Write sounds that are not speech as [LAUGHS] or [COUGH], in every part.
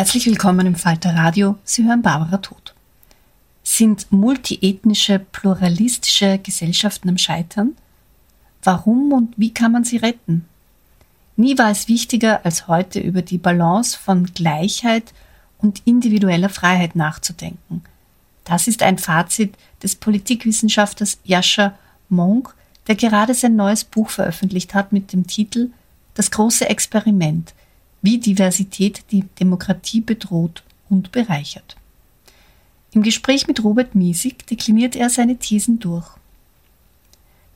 Herzlich willkommen im Falter Radio. Sie hören Barbara Tod. Sind multiethnische, pluralistische Gesellschaften am Scheitern? Warum und wie kann man sie retten? Nie war es wichtiger als heute über die Balance von Gleichheit und individueller Freiheit nachzudenken. Das ist ein Fazit des Politikwissenschaftlers Jascha Monk, der gerade sein neues Buch veröffentlicht hat mit dem Titel Das große Experiment – wie Diversität die Demokratie bedroht und bereichert. Im Gespräch mit Robert Miesig dekliniert er seine Thesen durch.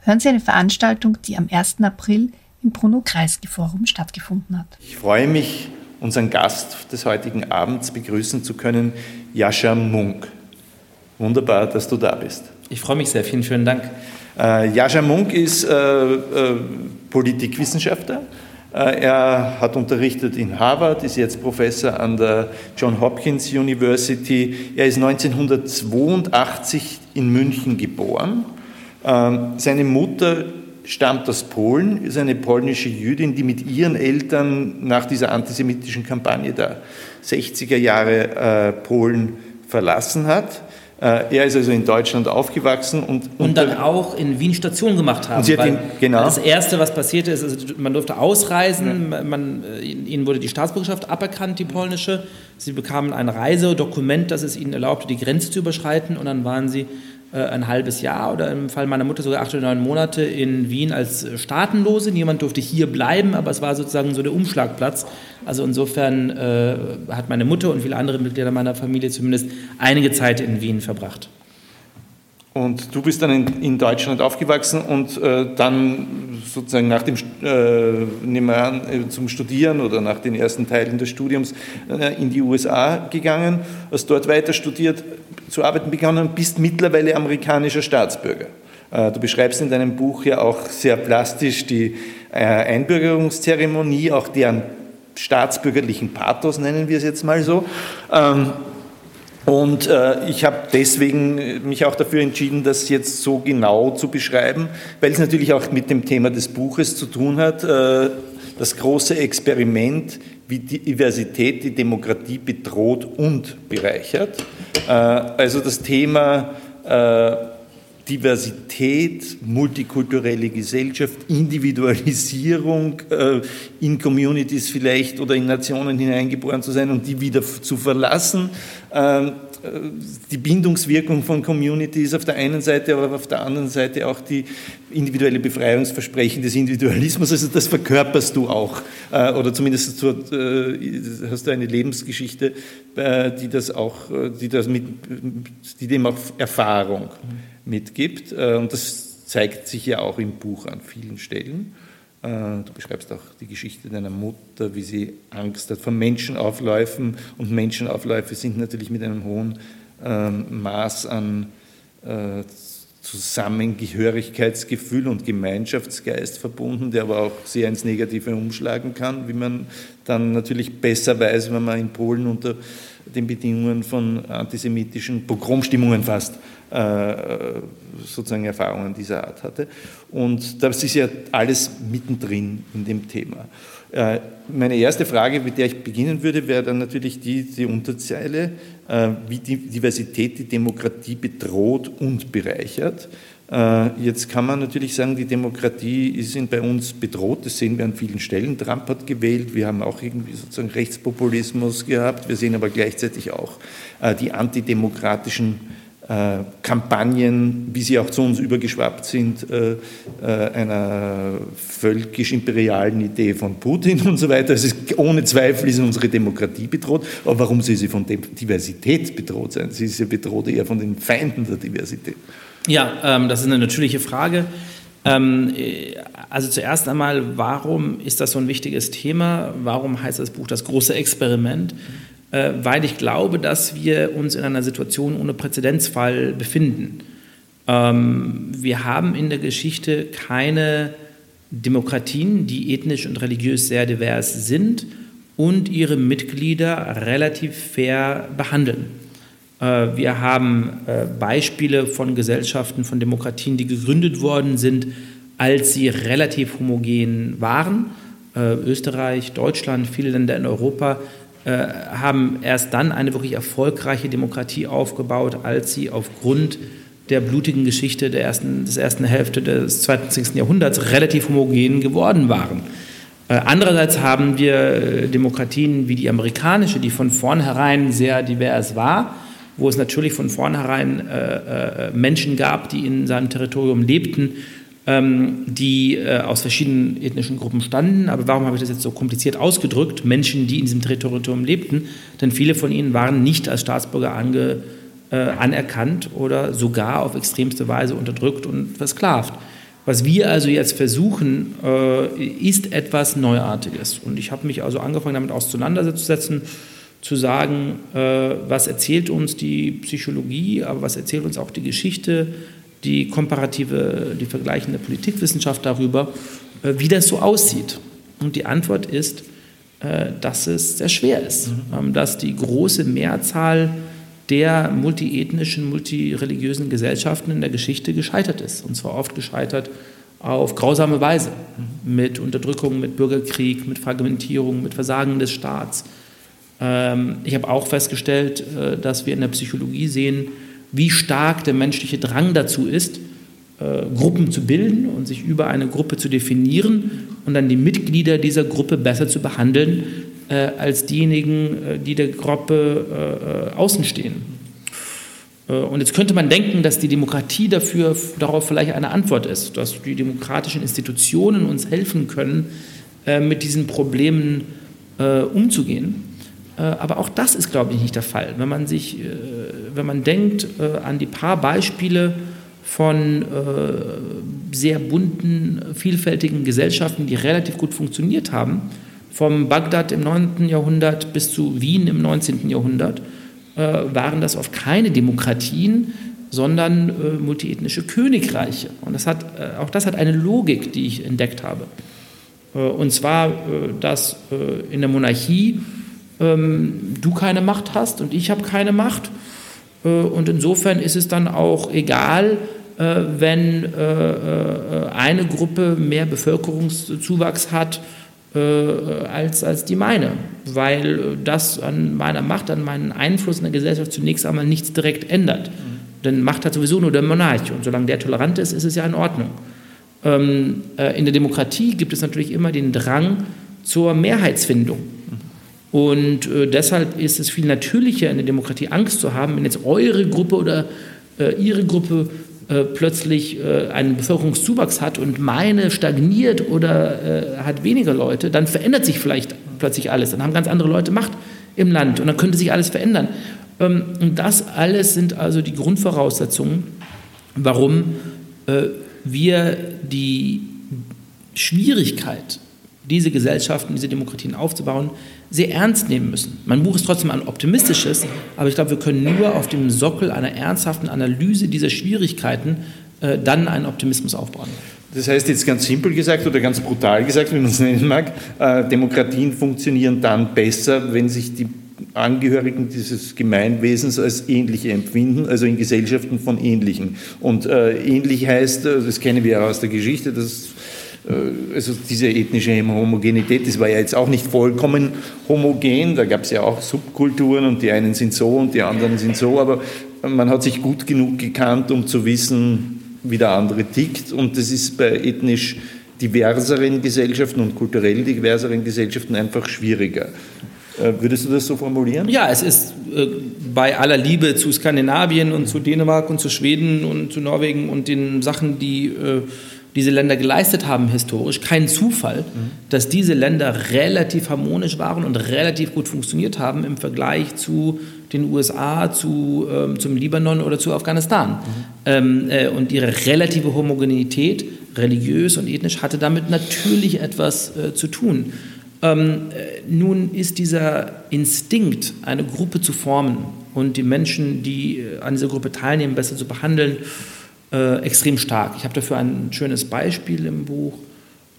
Hören Sie eine Veranstaltung, die am 1. April im Bruno Kreisky Forum stattgefunden hat. Ich freue mich, unseren Gast des heutigen Abends begrüßen zu können, Jascha Munk. Wunderbar, dass du da bist. Ich freue mich sehr, vielen, vielen Dank. Äh, Jascha Munk ist äh, äh, Politikwissenschaftler, er hat unterrichtet in Harvard, ist jetzt Professor an der John Hopkins University. Er ist 1982 in München geboren. Ähm, seine Mutter stammt aus Polen, ist eine polnische Jüdin, die mit ihren Eltern nach dieser antisemitischen Kampagne der 60er Jahre äh, Polen verlassen hat. Äh, er ist also in Deutschland aufgewachsen und. Und dann auch in Wien Station gemacht haben. Und sie ihn, genau. Das Erste, was passierte, ist, also man durfte ausreisen, ja. man, äh, ihnen wurde die Staatsbürgerschaft aberkannt, die polnische. Sie bekamen ein Reisedokument, das es ihnen erlaubte, die Grenze zu überschreiten und dann waren sie ein halbes Jahr oder im Fall meiner Mutter sogar acht oder neun Monate in Wien als äh, Staatenlose. Niemand durfte hier bleiben, aber es war sozusagen so der Umschlagplatz. Also insofern äh, hat meine Mutter und viele andere Mitglieder meiner Familie zumindest einige Zeit in Wien verbracht. Und du bist dann in, in Deutschland aufgewachsen und äh, dann sozusagen nach dem äh, nehmen wir an, äh, zum Studieren oder nach den ersten Teilen des Studiums äh, in die USA gegangen, hast dort weiter studiert, zu arbeiten begonnen bist mittlerweile amerikanischer Staatsbürger. Äh, du beschreibst in deinem Buch ja auch sehr plastisch die Einbürgerungszeremonie, auch deren staatsbürgerlichen Pathos, nennen wir es jetzt mal so. Ähm, und äh, ich habe deswegen mich auch dafür entschieden, das jetzt so genau zu beschreiben, weil es natürlich auch mit dem Thema des Buches zu tun hat. Äh, das große Experiment, wie die Diversität die Demokratie bedroht und bereichert. Äh, also das Thema äh, Diversität, multikulturelle Gesellschaft, Individualisierung, äh, in Communities vielleicht oder in Nationen hineingeboren zu sein und die wieder zu verlassen. Ähm, die Bindungswirkung von Communities auf der einen Seite, aber auf der anderen Seite auch die individuelle Befreiungsversprechen des Individualismus. Also das verkörperst du auch, äh, oder zumindest hast du eine Lebensgeschichte, die das auch, die das mit, die dem auch Erfahrung mitgibt. Und das zeigt sich ja auch im Buch an vielen Stellen. Äh, du beschreibst auch die Geschichte deiner Mutter, wie sie Angst hat vor Menschenaufläufen. Und Menschenaufläufe sind natürlich mit einem hohen ähm, Maß an äh, Zusammengehörigkeitsgefühl und Gemeinschaftsgeist verbunden, der aber auch sehr ins Negative umschlagen kann, wie man dann natürlich besser weiß, wenn man in Polen unter den Bedingungen von antisemitischen Pogromstimmungen fast äh, sozusagen Erfahrungen dieser Art hatte. Und das ist ja alles mittendrin in dem Thema. Äh, meine erste Frage, mit der ich beginnen würde, wäre dann natürlich die, die Unterzeile, äh, wie die Diversität die Demokratie bedroht und bereichert. Jetzt kann man natürlich sagen, die Demokratie ist bei uns bedroht, das sehen wir an vielen Stellen. Trump hat gewählt, wir haben auch irgendwie sozusagen Rechtspopulismus gehabt, wir sehen aber gleichzeitig auch die antidemokratischen äh, Kampagnen, wie sie auch zu uns übergeschwappt sind, äh, äh, einer völkisch-imperialen Idee von Putin [LAUGHS] und so weiter. Es ist, ohne Zweifel ist unsere Demokratie bedroht. Aber warum soll sie von Diversität bedroht sein? Sie ist ja bedroht eher von den Feinden der Diversität. Ja, ähm, das ist eine natürliche Frage. Ähm, also zuerst einmal, warum ist das so ein wichtiges Thema? Warum heißt das Buch das große Experiment? Äh, weil ich glaube, dass wir uns in einer Situation ohne Präzedenzfall befinden. Ähm, wir haben in der Geschichte keine Demokratien, die ethnisch und religiös sehr divers sind und ihre Mitglieder relativ fair behandeln. Äh, wir haben äh, Beispiele von Gesellschaften, von Demokratien, die gegründet worden sind, als sie relativ homogen waren. Österreich, Deutschland, viele Länder in Europa haben erst dann eine wirklich erfolgreiche Demokratie aufgebaut, als sie aufgrund der blutigen Geschichte der ersten, des ersten Hälfte des 20. Jahrhunderts relativ homogen geworden waren. Äh, andererseits haben wir äh, Demokratien wie die amerikanische, die von vornherein sehr divers war, wo es natürlich von vornherein äh, Menschen gab, die in seinem Territorium lebten, ähm, die äh, aus verschiedenen ethnischen Gruppen standen. Aber warum habe ich das jetzt so kompliziert ausgedrückt? Menschen, die in diesem Territorium lebten, denn viele von ihnen waren nicht als Staatsbürger ange, äh, anerkannt oder sogar auf extremste Weise unterdrückt und versklavt. Was wir also jetzt versuchen, äh, ist etwas Neuartiges. Und ich habe mich also angefangen, damit auseinanderzusetzen, zu sagen, äh, was erzählt uns die Psychologie, aber was erzählt uns auch die Geschichte die komparative, die vergleichende Politikwissenschaft darüber, äh, wie das so aussieht. Und die Antwort ist, äh, dass es sehr schwer ist, mhm. Ähm, dass die große Mehrzahl der multiethnischen, multireligiösen Gesellschaften in der Geschichte gescheitert ist. Und zwar oft gescheitert auf grausame Weise. Mhm. Mit Unterdrückung, mit Bürgerkrieg, mit Fragmentierung, mit Versagen des Staats. Ähm, ich habe auch festgestellt, äh, dass wir in der Psychologie sehen, wie stark der menschliche Drang dazu ist, äh, Gruppen zu bilden und sich über eine Gruppe zu definieren und dann die Mitglieder dieser Gruppe besser zu behandeln äh, als diejenigen, äh, die der Gruppe außen stehen. Und jetzt könnte man denken, dass die Demokratie dafür, darauf vielleicht eine Antwort ist, dass die demokratischen Institutionen uns helfen können, mit diesen Problemen umzugehen. Aber auch das ist, glaube ich, nicht der Fall. Wenn man sich wenn man denkt äh, an die paar Beispiele von äh, sehr bunten, vielfältigen Gesellschaften, die relativ gut funktioniert haben, vom Bagdad im 9. Jahrhundert bis zu Wien im 19. Jahrhundert, äh, waren das oft keine Demokratien, sondern multiethnische Königreiche. Und das hat, auch das hat eine Logik, die ich entdeckt habe. Und zwar, dass in der Monarchie ähm, du keine Macht hast und ich habe keine Macht und insofern ist es dann auch egal, äh, wenn äh, eine Gruppe mehr Bevölkerungszuwachs hat als, als die meine, weil das an meiner Macht, an meinen Einfluss in der Gesellschaft zunächst einmal nichts direkt ändert. Denn Macht hat sowieso nur der Monarch und solange der tolerant ist, ist es ja in Ordnung. Ähm, in der Demokratie gibt es natürlich immer den Drang zur Mehrheitsfindung. Und äh, deshalb ist es viel natürlicher, in der Demokratie Angst zu haben, wenn jetzt eure Gruppe oder äh, ihre Gruppe äh, plötzlich äh, einen Bevölkerungszuwachs hat und meine stagniert oder äh, hat weniger Leute, dann verändert sich vielleicht plötzlich alles. Dann haben ganz andere Leute Macht im Land und dann könnte sich alles verändern. Ähm, und das alles sind also die Grundvoraussetzungen, warum äh, wir die Schwierigkeit, diese Gesellschaften, diese Demokratien aufzubauen, sehr ernst nehmen müssen. Mein Buch ist trotzdem ein optimistisches, aber ich glaube, wir können nur auf dem Sockel einer ernsthaften Analyse dieser Schwierigkeiten äh, dann einen Optimismus aufbauen. Das heißt jetzt ganz simpel gesagt oder ganz brutal gesagt, wie man es [LAUGHS] nennen mag, äh, Demokratien funktionieren dann besser, wenn sich die Angehörigen dieses Gemeinwesens als ähnliche empfinden, also in Gesellschaften von Ähnlichen. Und äh, ähnlich heißt, äh, das kennen wir ja aus der Geschichte, dass also diese ethnische Homogenität, das war ja jetzt auch nicht vollkommen homogen, da gab es ja auch Subkulturen und die einen sind so und die anderen sind so, aber man hat sich gut genug gekannt, um zu wissen, wie der andere tickt und das ist bei ethnisch diverseren Gesellschaften und kulturell diverseren Gesellschaften einfach schwieriger. Äh, würdest du das so formulieren? Ja, es ist äh, bei aller Liebe zu Skandinavien und zu Dänemark und zu Schweden und zu Norwegen und den Sachen, die äh, diese Länder geleistet haben historisch, kein Zufall, mhm. dass diese Länder relativ harmonisch waren und relativ gut funktioniert haben im Vergleich zu den USA, zu, ähm, zum Libanon oder zu Afghanistan. Mhm. Ähm, äh, und ihre relative Homogenität, religiös und ethnisch, hatte damit natürlich etwas äh, zu tun. Ähm, äh, nun ist dieser Instinkt, eine Gruppe zu formen und die Menschen, die äh, an dieser Gruppe teilnehmen, besser zu behandeln, äh, extrem stark. Ich habe dafür ein schönes Beispiel im Buch,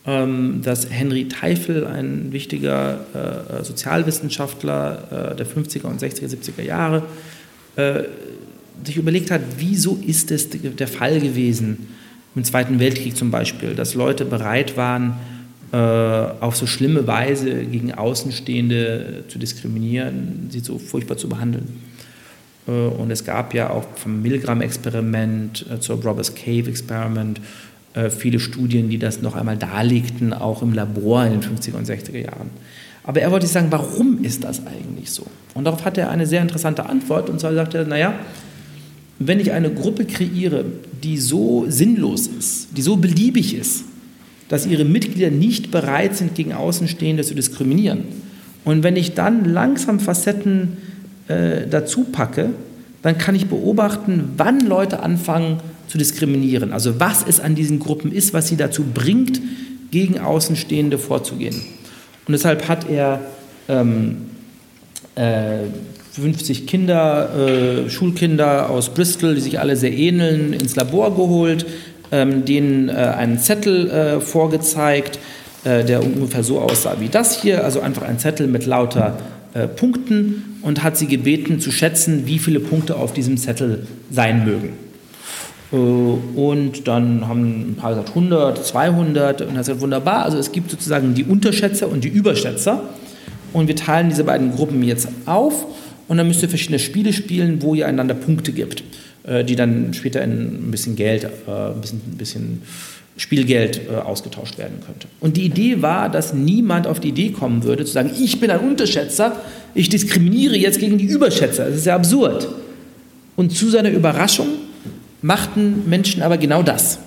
ähm, dass Henry Teifel, ein wichtiger äh, Sozialwissenschaftler äh, der 50er und 60er, 70er Jahre, äh, sich überlegt hat, wieso ist es der Fall gewesen, im Zweiten Weltkrieg zum Beispiel, dass Leute bereit waren, äh, auf so schlimme Weise gegen Außenstehende zu diskriminieren, sie so furchtbar zu behandeln. Äh, und es gab ja auch vom Milgram-Experiment äh, zur Robbers Cave-Experiment viele Studien, die das noch einmal darlegten, auch im Labor in den 50er und 60er Jahren. Aber er wollte sagen, warum ist das eigentlich so? Und darauf hat er eine sehr interessante Antwort. Und zwar sagt er, naja, wenn ich eine Gruppe kreiere, die so sinnlos ist, die so beliebig ist, dass ihre Mitglieder nicht bereit sind, gegen Außenstehende zu diskriminieren. Und wenn ich dann langsam Facetten äh, dazu packe, dann kann ich beobachten, wann Leute anfangen zu diskriminieren. Also was es an diesen Gruppen ist, was sie dazu bringt, gegen Außenstehende vorzugehen. Und deshalb hat er ähm, äh, 50 Kinder, äh, Schulkinder aus Bristol, die sich alle sehr ähneln, ins Labor geholt, ähm, denen äh, einen Zettel äh, vorgezeigt, äh, der ungefähr so aussah wie das hier, also einfach ein Zettel mit lauter äh, Punkten und hat sie gebeten zu schätzen, wie viele Punkte auf diesem Zettel sein mögen. Äh, und dann haben ein paar gesagt 100, 200 und hat gesagt, wunderbar, also es gibt sozusagen die Unterschätzer und die Überschätzer und wir teilen diese beiden Gruppen jetzt auf und dann müsst ihr verschiedene Spiele spielen, wo ihr einander Punkte gibt. Äh, die dann später in ein bisschen Geld, ein bisschen, ein bisschen Spielgeld äh, ausgetauscht werden könnte. Und die Idee war, dass niemand auf die Idee kommen würde, zu sagen, ich bin ein Unterschätzer, ich diskriminiere jetzt gegen die Überschätzer. Das ist ja absurd. Und zu seiner Überraschung machten Menschen aber genau das.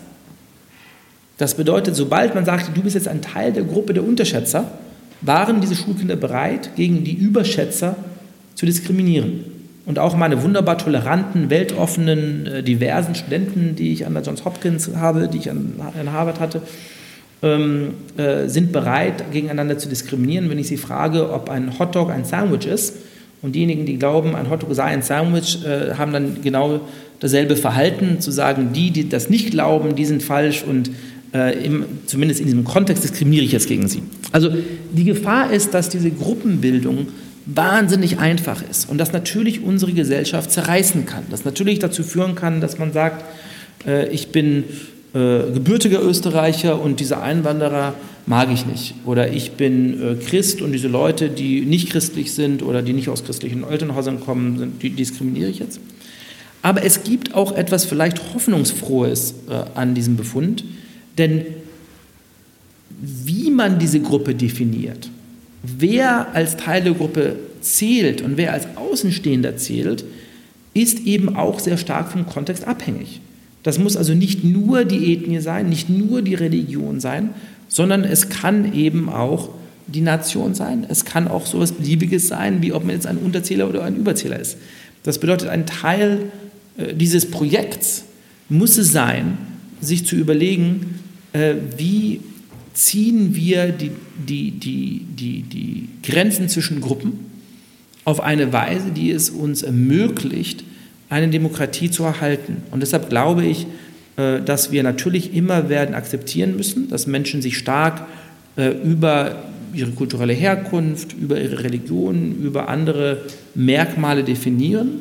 Das bedeutet, sobald man sagte, du bist jetzt ein Teil der Gruppe der Unterschätzer, waren diese Schulkinder bereit, gegen die Überschätzer zu diskriminieren und auch meine wunderbar toleranten, weltoffenen, äh, diversen Studenten, die ich an der Johns Hopkins habe, die ich an, an Harvard hatte, ähm, äh, sind bereit, gegeneinander zu diskriminieren, wenn ich sie frage, ob ein Hotdog ein Sandwich ist. Und diejenigen, die glauben, ein Hotdog sei ein Sandwich, äh, haben dann genau dasselbe Verhalten, zu sagen, die, die das nicht glauben, die sind falsch und äh, im, zumindest in diesem Kontext diskriminiere ich jetzt gegen sie. Also die Gefahr ist, dass diese Gruppenbildung wahnsinnig einfach ist und das natürlich unsere Gesellschaft zerreißen kann. Das natürlich dazu führen kann, dass man sagt, äh, ich bin äh, gebürtiger Österreicher und diese Einwanderer mag ich nicht. Oder ich bin äh, Christ und diese Leute, die nicht christlich sind oder die nicht aus christlichen Elternhäusern kommen, sind, die diskriminiere ich jetzt. Aber es gibt auch etwas vielleicht Hoffnungsfrohes äh, an diesem Befund, denn wie man diese Gruppe definiert, wer als Teil der Gruppe zählt und wer als Außenstehender zählt, ist eben auch sehr stark vom Kontext abhängig. Das muss also nicht nur die Ethnie sein, nicht nur die Religion sein, sondern es kann eben auch die Nation sein. Es kann auch so etwas Beliebiges sein, wie ob man jetzt ein Unterzähler oder ein Überzähler ist. Das bedeutet, ein Teil äh, dieses Projekts muss es sein, sich zu überlegen, äh, wie ziehen wir die, die, die, die, die Grenzen zwischen Gruppen auf eine Weise, die es uns ermöglicht, eine Demokratie zu erhalten. Und deshalb glaube ich, äh, dass wir natürlich immer werden akzeptieren müssen, dass Menschen sich stark über ihre kulturelle Herkunft, über ihre Religion, über andere Merkmale definieren,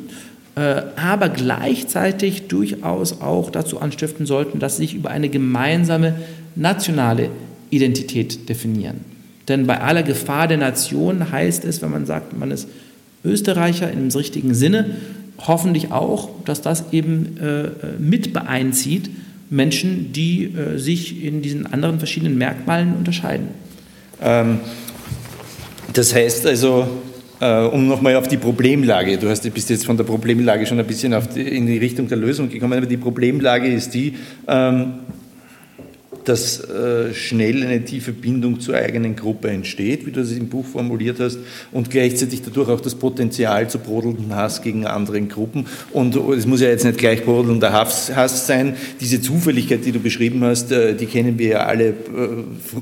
äh, aber gleichzeitig durchaus auch dazu anstiften sollten, dass sie sich über eine gemeinsame nationale Identität definieren. Denn bei aller Gefahr der Nation heißt es, wenn man sagt, man ist Österreicher dem richtigen Sinne, hoffentlich auch, dass das eben äh, mit beeinzieht Menschen, die äh, sich in diesen anderen verschiedenen Merkmalen unterscheiden. Ähm, das heißt also, äh, um nochmal auf die Problemlage, du hast, bist jetzt von der Problemlage schon ein bisschen die, in die Richtung der Lösung gekommen, aber die Problemlage ist die, ähm, dass äh, schnell eine tiefe Bindung zur eigenen Gruppe entsteht, wie du es im Buch formuliert hast, und gleichzeitig dadurch auch das Potenzial zu brodelnden Hass gegen andere Gruppen. Und es muss ja jetzt nicht gleich brodelnder Hass, Hass sein. Diese Zufälligkeit, die du beschrieben hast, äh, die kennen wir ja alle, äh,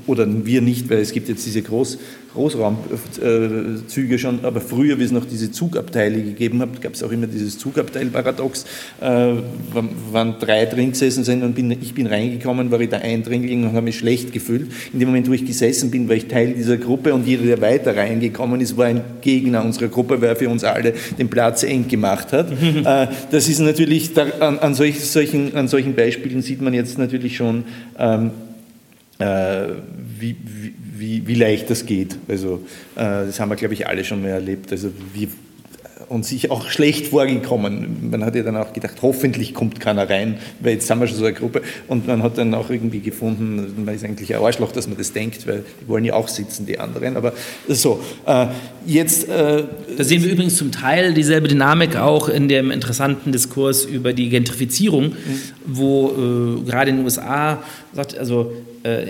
oder wir nicht, weil es gibt jetzt diese Groß, Großraumzüge schon, aber früher, wie es noch diese Zugabteile gegeben hat, gab es auch immer dieses Zugabteilparadox, äh, wann drei drin gesessen sind und bin, ich bin reingekommen, war ich der Eindringling und habe mich schlecht gefühlt. In dem Moment, wo ich gesessen bin, war ich Teil dieser Gruppe und jeder, der weiter reingekommen ist, war ein Gegner unserer Gruppe, weil er für uns alle den Platz eng gemacht hat. [LAUGHS] äh, das ist natürlich, da, an, an, solch, solchen, an solchen Beispielen sieht man jetzt natürlich schon, ähm, äh, wie, wie wie, wie leicht das geht. Also äh, das haben wir, glaube ich, alle schon mal erlebt. Also wie, und sich auch schlecht vorgekommen. Man hat ja dann auch gedacht, hoffentlich kommt keiner rein, weil jetzt haben wir schon so eine Gruppe. Und man hat dann auch irgendwie gefunden, man ist eigentlich ein Arschloch, dass man das denkt, weil die wollen ja auch sitzen, die anderen. Aber so, äh, jetzt... Äh, da sehen wir übrigens zum Teil dieselbe Dynamik auch in dem interessanten Diskurs über die Gentrifizierung, mhm. wo äh, gerade in den USA sagt, also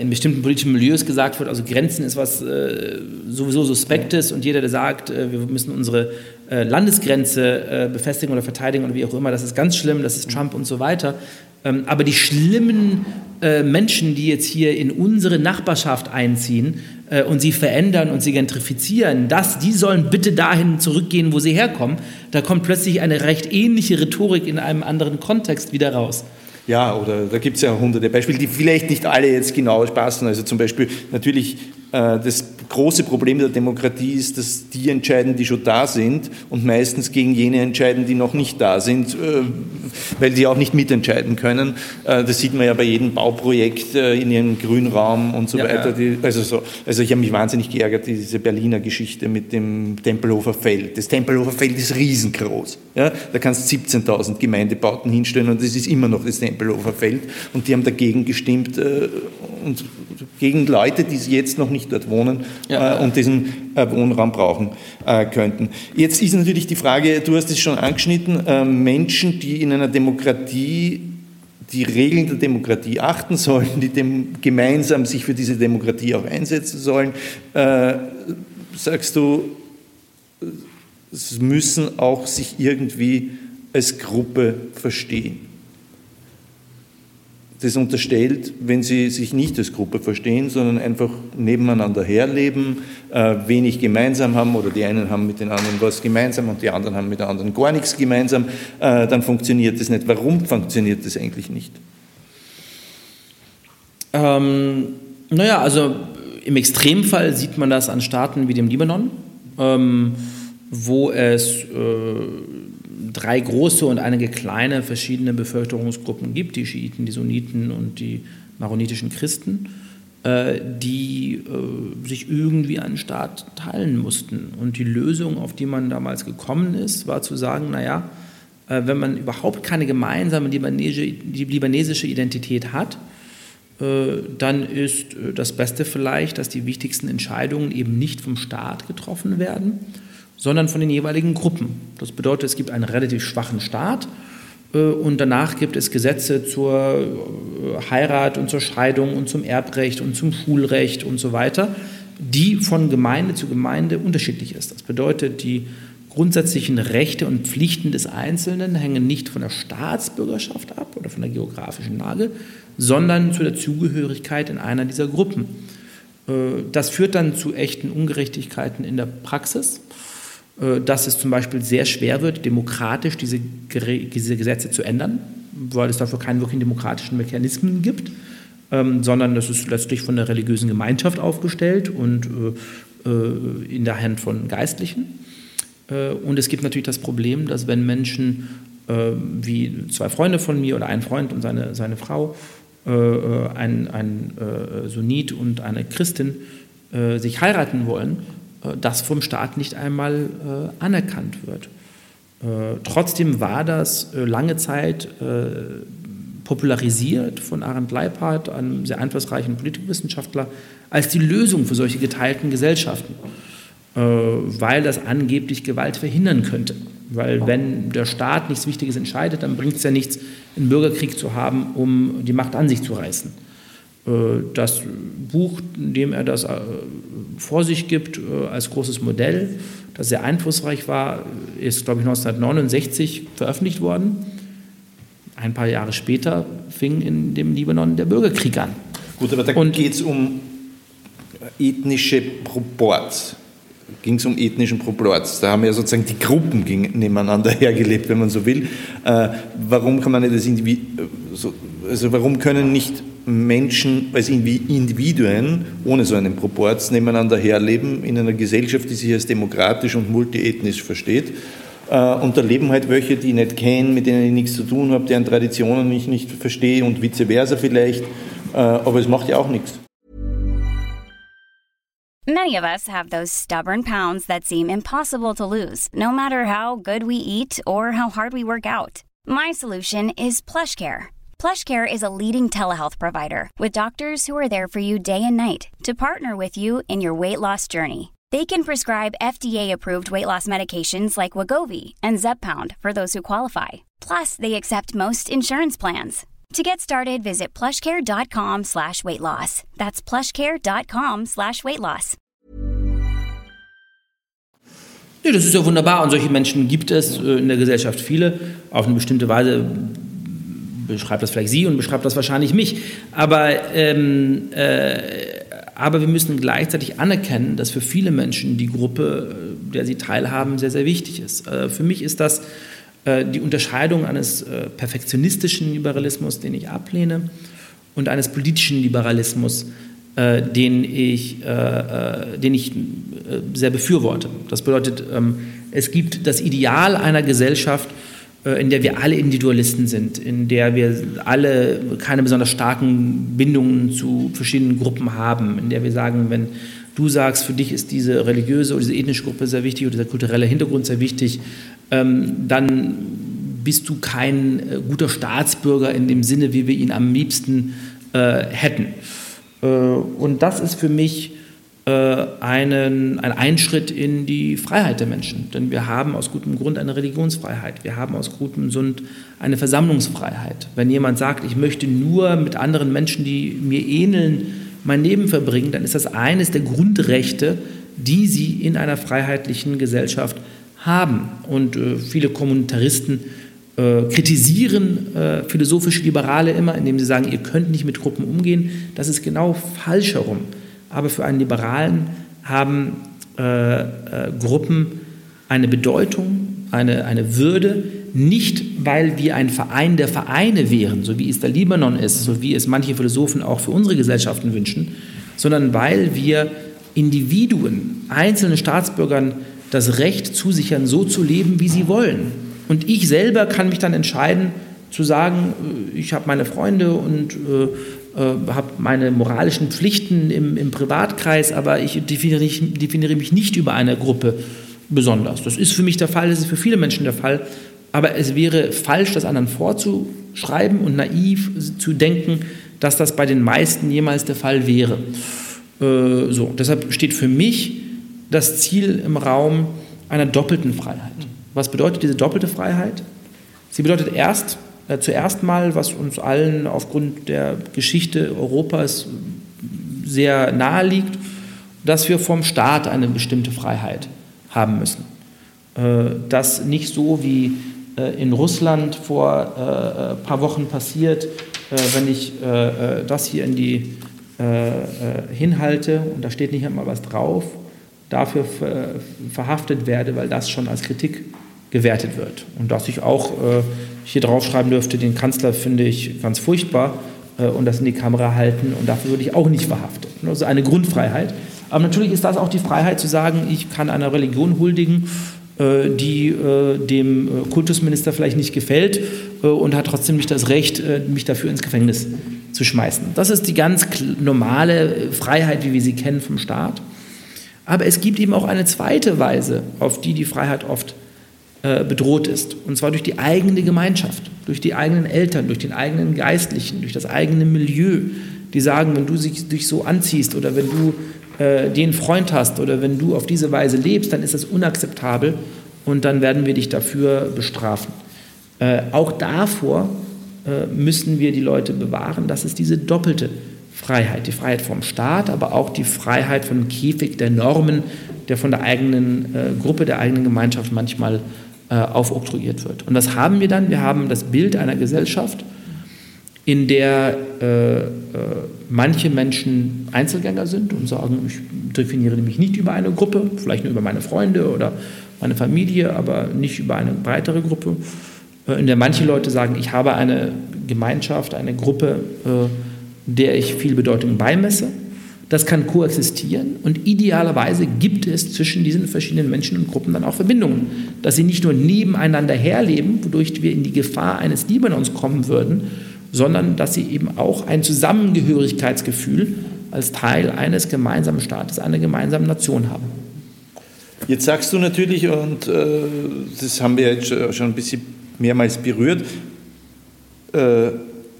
in bestimmten politischen Milieus gesagt wird, also Grenzen ist was äh, sowieso Suspektes und jeder, der sagt, äh, wir müssen unsere äh, Landesgrenze äh, befestigen oder verteidigen oder wie auch immer, das ist ganz schlimm, das ist Trump und so weiter. Ähm, aber die schlimmen äh, Menschen, die jetzt hier in unsere Nachbarschaft einziehen und sie verändern und sie gentrifizieren, das, die sollen bitte dahin zurückgehen, wo sie herkommen. Da kommt plötzlich eine recht ähnliche Rhetorik in einem anderen Kontext wieder raus. Ja, oder da gibt es ja hunderte Beispiele, die vielleicht nicht alle jetzt genau passen. Also zum Beispiel natürlich äh, das große Problem der Demokratie ist, dass die entscheiden, die schon da sind und meistens gegen jene entscheiden, die noch nicht da sind, äh, weil die auch nicht mitentscheiden können. Äh, das sieht man ja bei jedem Bauprojekt in ihrem Grünraum und so ja, weiter. Ja. also, so, also ich habe mich wahnsinnig geärgert, diese Berliner Geschichte mit dem Tempelhofer Feld. Das Tempelhofer Feld ist riesengroß. Ja? Da kannst du 17.000 Gemeindebauten hinstellen und es ist immer noch das Tempelhofer Feld. Und die haben dagegen gestimmt und gegen Leute, die jetzt noch nicht dort wohnen ja. äh, und diesen äh, Wohnraum brauchen äh, könnten. Jetzt ist natürlich die Frage, du hast es schon angeschnitten, äh, Menschen, die in einer Demokratie die Regeln der Demokratie achten sollen, die dem, gemeinsam sich für diese Demokratie auch einsetzen sollen, äh, sagst du, sie müssen auch sich irgendwie als Gruppe verstehen das unterstellt, wenn sie sich nicht als Gruppe verstehen, sondern einfach nebeneinander herleben, äh, wenig gemeinsam haben oder die einen haben mit den anderen was gemeinsam und die anderen haben mit den anderen gar nichts gemeinsam, äh, dann funktioniert das nicht. Warum funktioniert das eigentlich nicht? Ähm, naja, also im Extremfall sieht man das an Staaten wie dem Libanon, ähm, wo es äh, drei große und einige kleine verschiedene Bevölkerungsgruppen gibt, die Schiiten, die Sunniten und die maronitischen Christen, äh, die äh, sich irgendwie einen Staat teilen mussten. Und die Lösung, auf die man damals gekommen ist, war zu sagen, naja, äh, wenn man überhaupt keine gemeinsame libanesische Identität hat, äh, dann ist äh, das Beste vielleicht, dass die wichtigsten Entscheidungen eben nicht vom Staat getroffen werden, sondern von den jeweiligen Gruppen. Das bedeutet, es gibt einen relativ schwachen Staat äh, und danach gibt es Gesetze zur Heirat und zur Scheidung und zum Erbrecht und zum Schulrecht und so weiter, die von Gemeinde zu Gemeinde unterschiedlich ist. Das bedeutet, die grundsätzlichen Rechte und Pflichten des Einzelnen hängen nicht von der Staatsbürgerschaft ab oder von der geografischen Lage, sondern zu der Zugehörigkeit in einer dieser Gruppen. Äh, das führt dann zu echten Ungerechtigkeiten in der Praxis, äh, dass es zum Beispiel sehr schwer wird, demokratisch diese, diese Gesetze zu ändern, weil es dafür keinen wirklichen demokratischen Mechanismen gibt, ähm, sondern das ist letztlich von der religiösen Gemeinschaft aufgestellt und äh, in der Hand von Geistlichen. Und es gibt natürlich das Problem, dass wenn Menschen wie zwei Freunde von mir oder ein Freund und seine, seine Frau äh, äh, ein, ein äh, Sunnit und eine Christin sich heiraten wollen, das vom Staat nicht einmal anerkannt wird. trotzdem war das lange Zeit popularisiert von Arend Leiphardt, einem sehr einflussreichen Politikwissenschaftler, als die Lösung für solche geteilten Gesellschaften, weil das angeblich Gewalt verhindern könnte. Weil wenn der Staat nichts Wichtiges entscheidet, dann bringt es ja nichts, einen Bürgerkrieg zu haben, um die Macht an sich zu reißen. Äh, das Buch, in dem er das äh, vor sich gibt, äh, als großes Modell, das sehr einflussreich war, ist, glaube ich, 1969 veröffentlicht worden. Ein paar Jahre später fing in dem Libanon der Bürgerkrieg an. Gut, aber da geht es um ethnische Proports ging es um ethnischen Proporz. Da haben ja sozusagen die Gruppen nebeneinander hergelebt, wenn man so will. Äh, warum kann man nicht das Individu so, also warum können nicht Menschen als Individuen ohne so einen Proporz nebeneinander herleben in einer Gesellschaft, die sich als demokratisch und multiethnisch versteht? Äh, und da leben halt welche, die ich nicht kenne, mit denen ich nichts zu tun habe, deren Traditionen ich nicht verstehe und vice versa vielleicht. Äh, aber es macht ja auch nichts. Many of us have those stubborn pounds that seem impossible to lose, no matter how good we eat or how hard we work out. My solution is PlushCare. PlushCare is a leading telehealth provider with doctors who are there for you day and night to partner with you in your weight loss journey. They can prescribe FDA-approved weight loss medications like Wagovi and Zepbound for those who qualify. Plus, they accept most insurance plans. To get started, visit plushcare.com slash weight loss. That's plushcare.com slash weight loss. Nee, das ist ja wunderbar und solche Menschen gibt es äh, in der Gesellschaft viele. Auf eine bestimmte Weise beschreibt das vielleicht Sie und beschreibt das wahrscheinlich mich. Aber, ähm, äh, aber wir müssen gleichzeitig anerkennen, dass für viele Menschen die Gruppe, äh, der sie teilhaben, sehr, sehr wichtig ist. Äh, für mich ist das äh, die Unterscheidung eines äh, perfektionistischen Liberalismus, den ich ablehne, und eines politischen Liberalismus, äh, den ich, den ich sehr befürworte. Das bedeutet, ähm, es gibt das Ideal einer Gesellschaft, in der wir alle Individualisten sind, in der wir alle keine besonders starken Bindungen zu verschiedenen Gruppen haben, in der wir sagen, wenn du sagst, für dich ist diese religiöse oder diese ethnische Gruppe sehr wichtig oder dieser kulturelle Hintergrund sehr wichtig, ähm, dann bist du kein äh, guter Staatsbürger in dem Sinne, wie wir ihn am liebsten äh, hätten. Äh, und das ist für mich äh, einen, ein Einschritt in die Freiheit der Menschen. Denn wir haben aus gutem Grund eine Religionsfreiheit. Wir haben aus gutem Grund eine Versammlungsfreiheit. Wenn jemand sagt, ich möchte nur mit anderen Menschen, die mir ähneln, mein Leben verbringen, dann ist das eines der Grundrechte, die sie in einer freiheitlichen Gesellschaft haben. Und äh, viele Kommunitaristen äh, kritisieren äh, philosophische Liberale immer, indem sie sagen, ihr könnt nicht mit Gruppen umgehen. Das ist genau falsch herum. Aber für einen Liberalen haben äh, äh, Gruppen eine Bedeutung, eine, eine Würde, nicht weil wir ein Verein der Vereine wären, so wie es der Libanon ist, so wie es manche Philosophen auch für unsere Gesellschaften wünschen, sondern weil wir Individuen, einzelnen Staatsbürgern das Recht zusichern, so zu leben, wie sie wollen. Und ich selber kann mich dann entscheiden, zu sagen, äh, ich habe meine Freunde und äh, habe meine moralischen Pflichten im, im Privatkreis, aber ich definiere, definiere, mich nicht über eine Gruppe besonders. Das ist für mich der Fall, das ist für viele Menschen der Fall. Aber es wäre falsch, das anderen vorzuschreiben schreiben und naiv zu denken, dass das bei den meisten jemals der Fall wäre. Äh, so, deshalb steht für mich das Ziel im Raum einer doppelten Freiheit. Was bedeutet diese doppelte Freiheit? Sie bedeutet erst, zuerst mal, was uns allen aufgrund der Geschichte Europas sehr nahe liegt, dass wir vom Staat eine bestimmte Freiheit haben müssen. Äh, das nicht so wie äh, in Russland vor ein äh, paar Wochen passiert, wenn ich das hier in die hinhalte und da steht nicht einmal was drauf, dafür verhaftet werde, weil das schon als Kritik gewertet wird. Und dass ich auch hier draufschreiben dürfte, den Kanzler finde ich ganz furchtbar und das in die Kamera halten und dafür würde ich auch nicht verhaftet. Also eine Grundfreiheit. Aber natürlich ist das auch die Freiheit zu sagen, ich kann einer Religion huldigen äh, die äh, dem äh, Kultusminister vielleicht nicht gefällt und hat trotzdem nicht das Recht, mich dafür ins Gefängnis zu schmeißen. Das ist die ganz normale Freiheit, wie wir sie kennen vom Staat. Aber es gibt eben auch eine zweite Weise, auf die die Freiheit oft bedroht ist. Und zwar durch die eigene Gemeinschaft, durch die eigenen Eltern, durch den eigenen Geistlichen, durch das eigene Milieu, die sagen, wenn du dich so anziehst oder wenn du äh, den Freund hast oder wenn du auf diese Weise lebst, dann ist das unakzeptabel und dann werden wir dich dafür bestrafen. Äh, auch davor äh, müssen wir die Leute bewahren, dass es diese doppelte Freiheit, die Freiheit vom Staat, aber auch die Freiheit von Käfig der Normen, der von der eigenen äh, Gruppe, der eigenen Gemeinschaft manchmal äh, aufoktroyiert wird. Und das haben wir dann. Wir haben das Bild einer Gesellschaft, in der äh, äh, manche Menschen Einzelgänger sind und sagen, ich definiere mich nicht über eine Gruppe, vielleicht nur über meine Freunde oder meine Familie, aber nicht über eine breitere Gruppe, äh, in der manche Leute sagen, ich habe eine Gemeinschaft, eine Gruppe, äh, der ich viel Bedeutung beimesse. Das kann koexistieren und idealerweise gibt es zwischen diesen verschiedenen Menschen und Gruppen dann auch Verbindungen, dass sie nicht nur nebeneinander herleben, wodurch wir in die Gefahr eines Libanons kommen würden, sondern dass sie eben auch ein Zusammengehörigkeitsgefühl als Teil eines gemeinsamen Staates, einer gemeinsamen Nation haben. Jetzt sagst du natürlich, und äh, das haben wir jetzt schon ein bisschen mehrmals berührt, äh,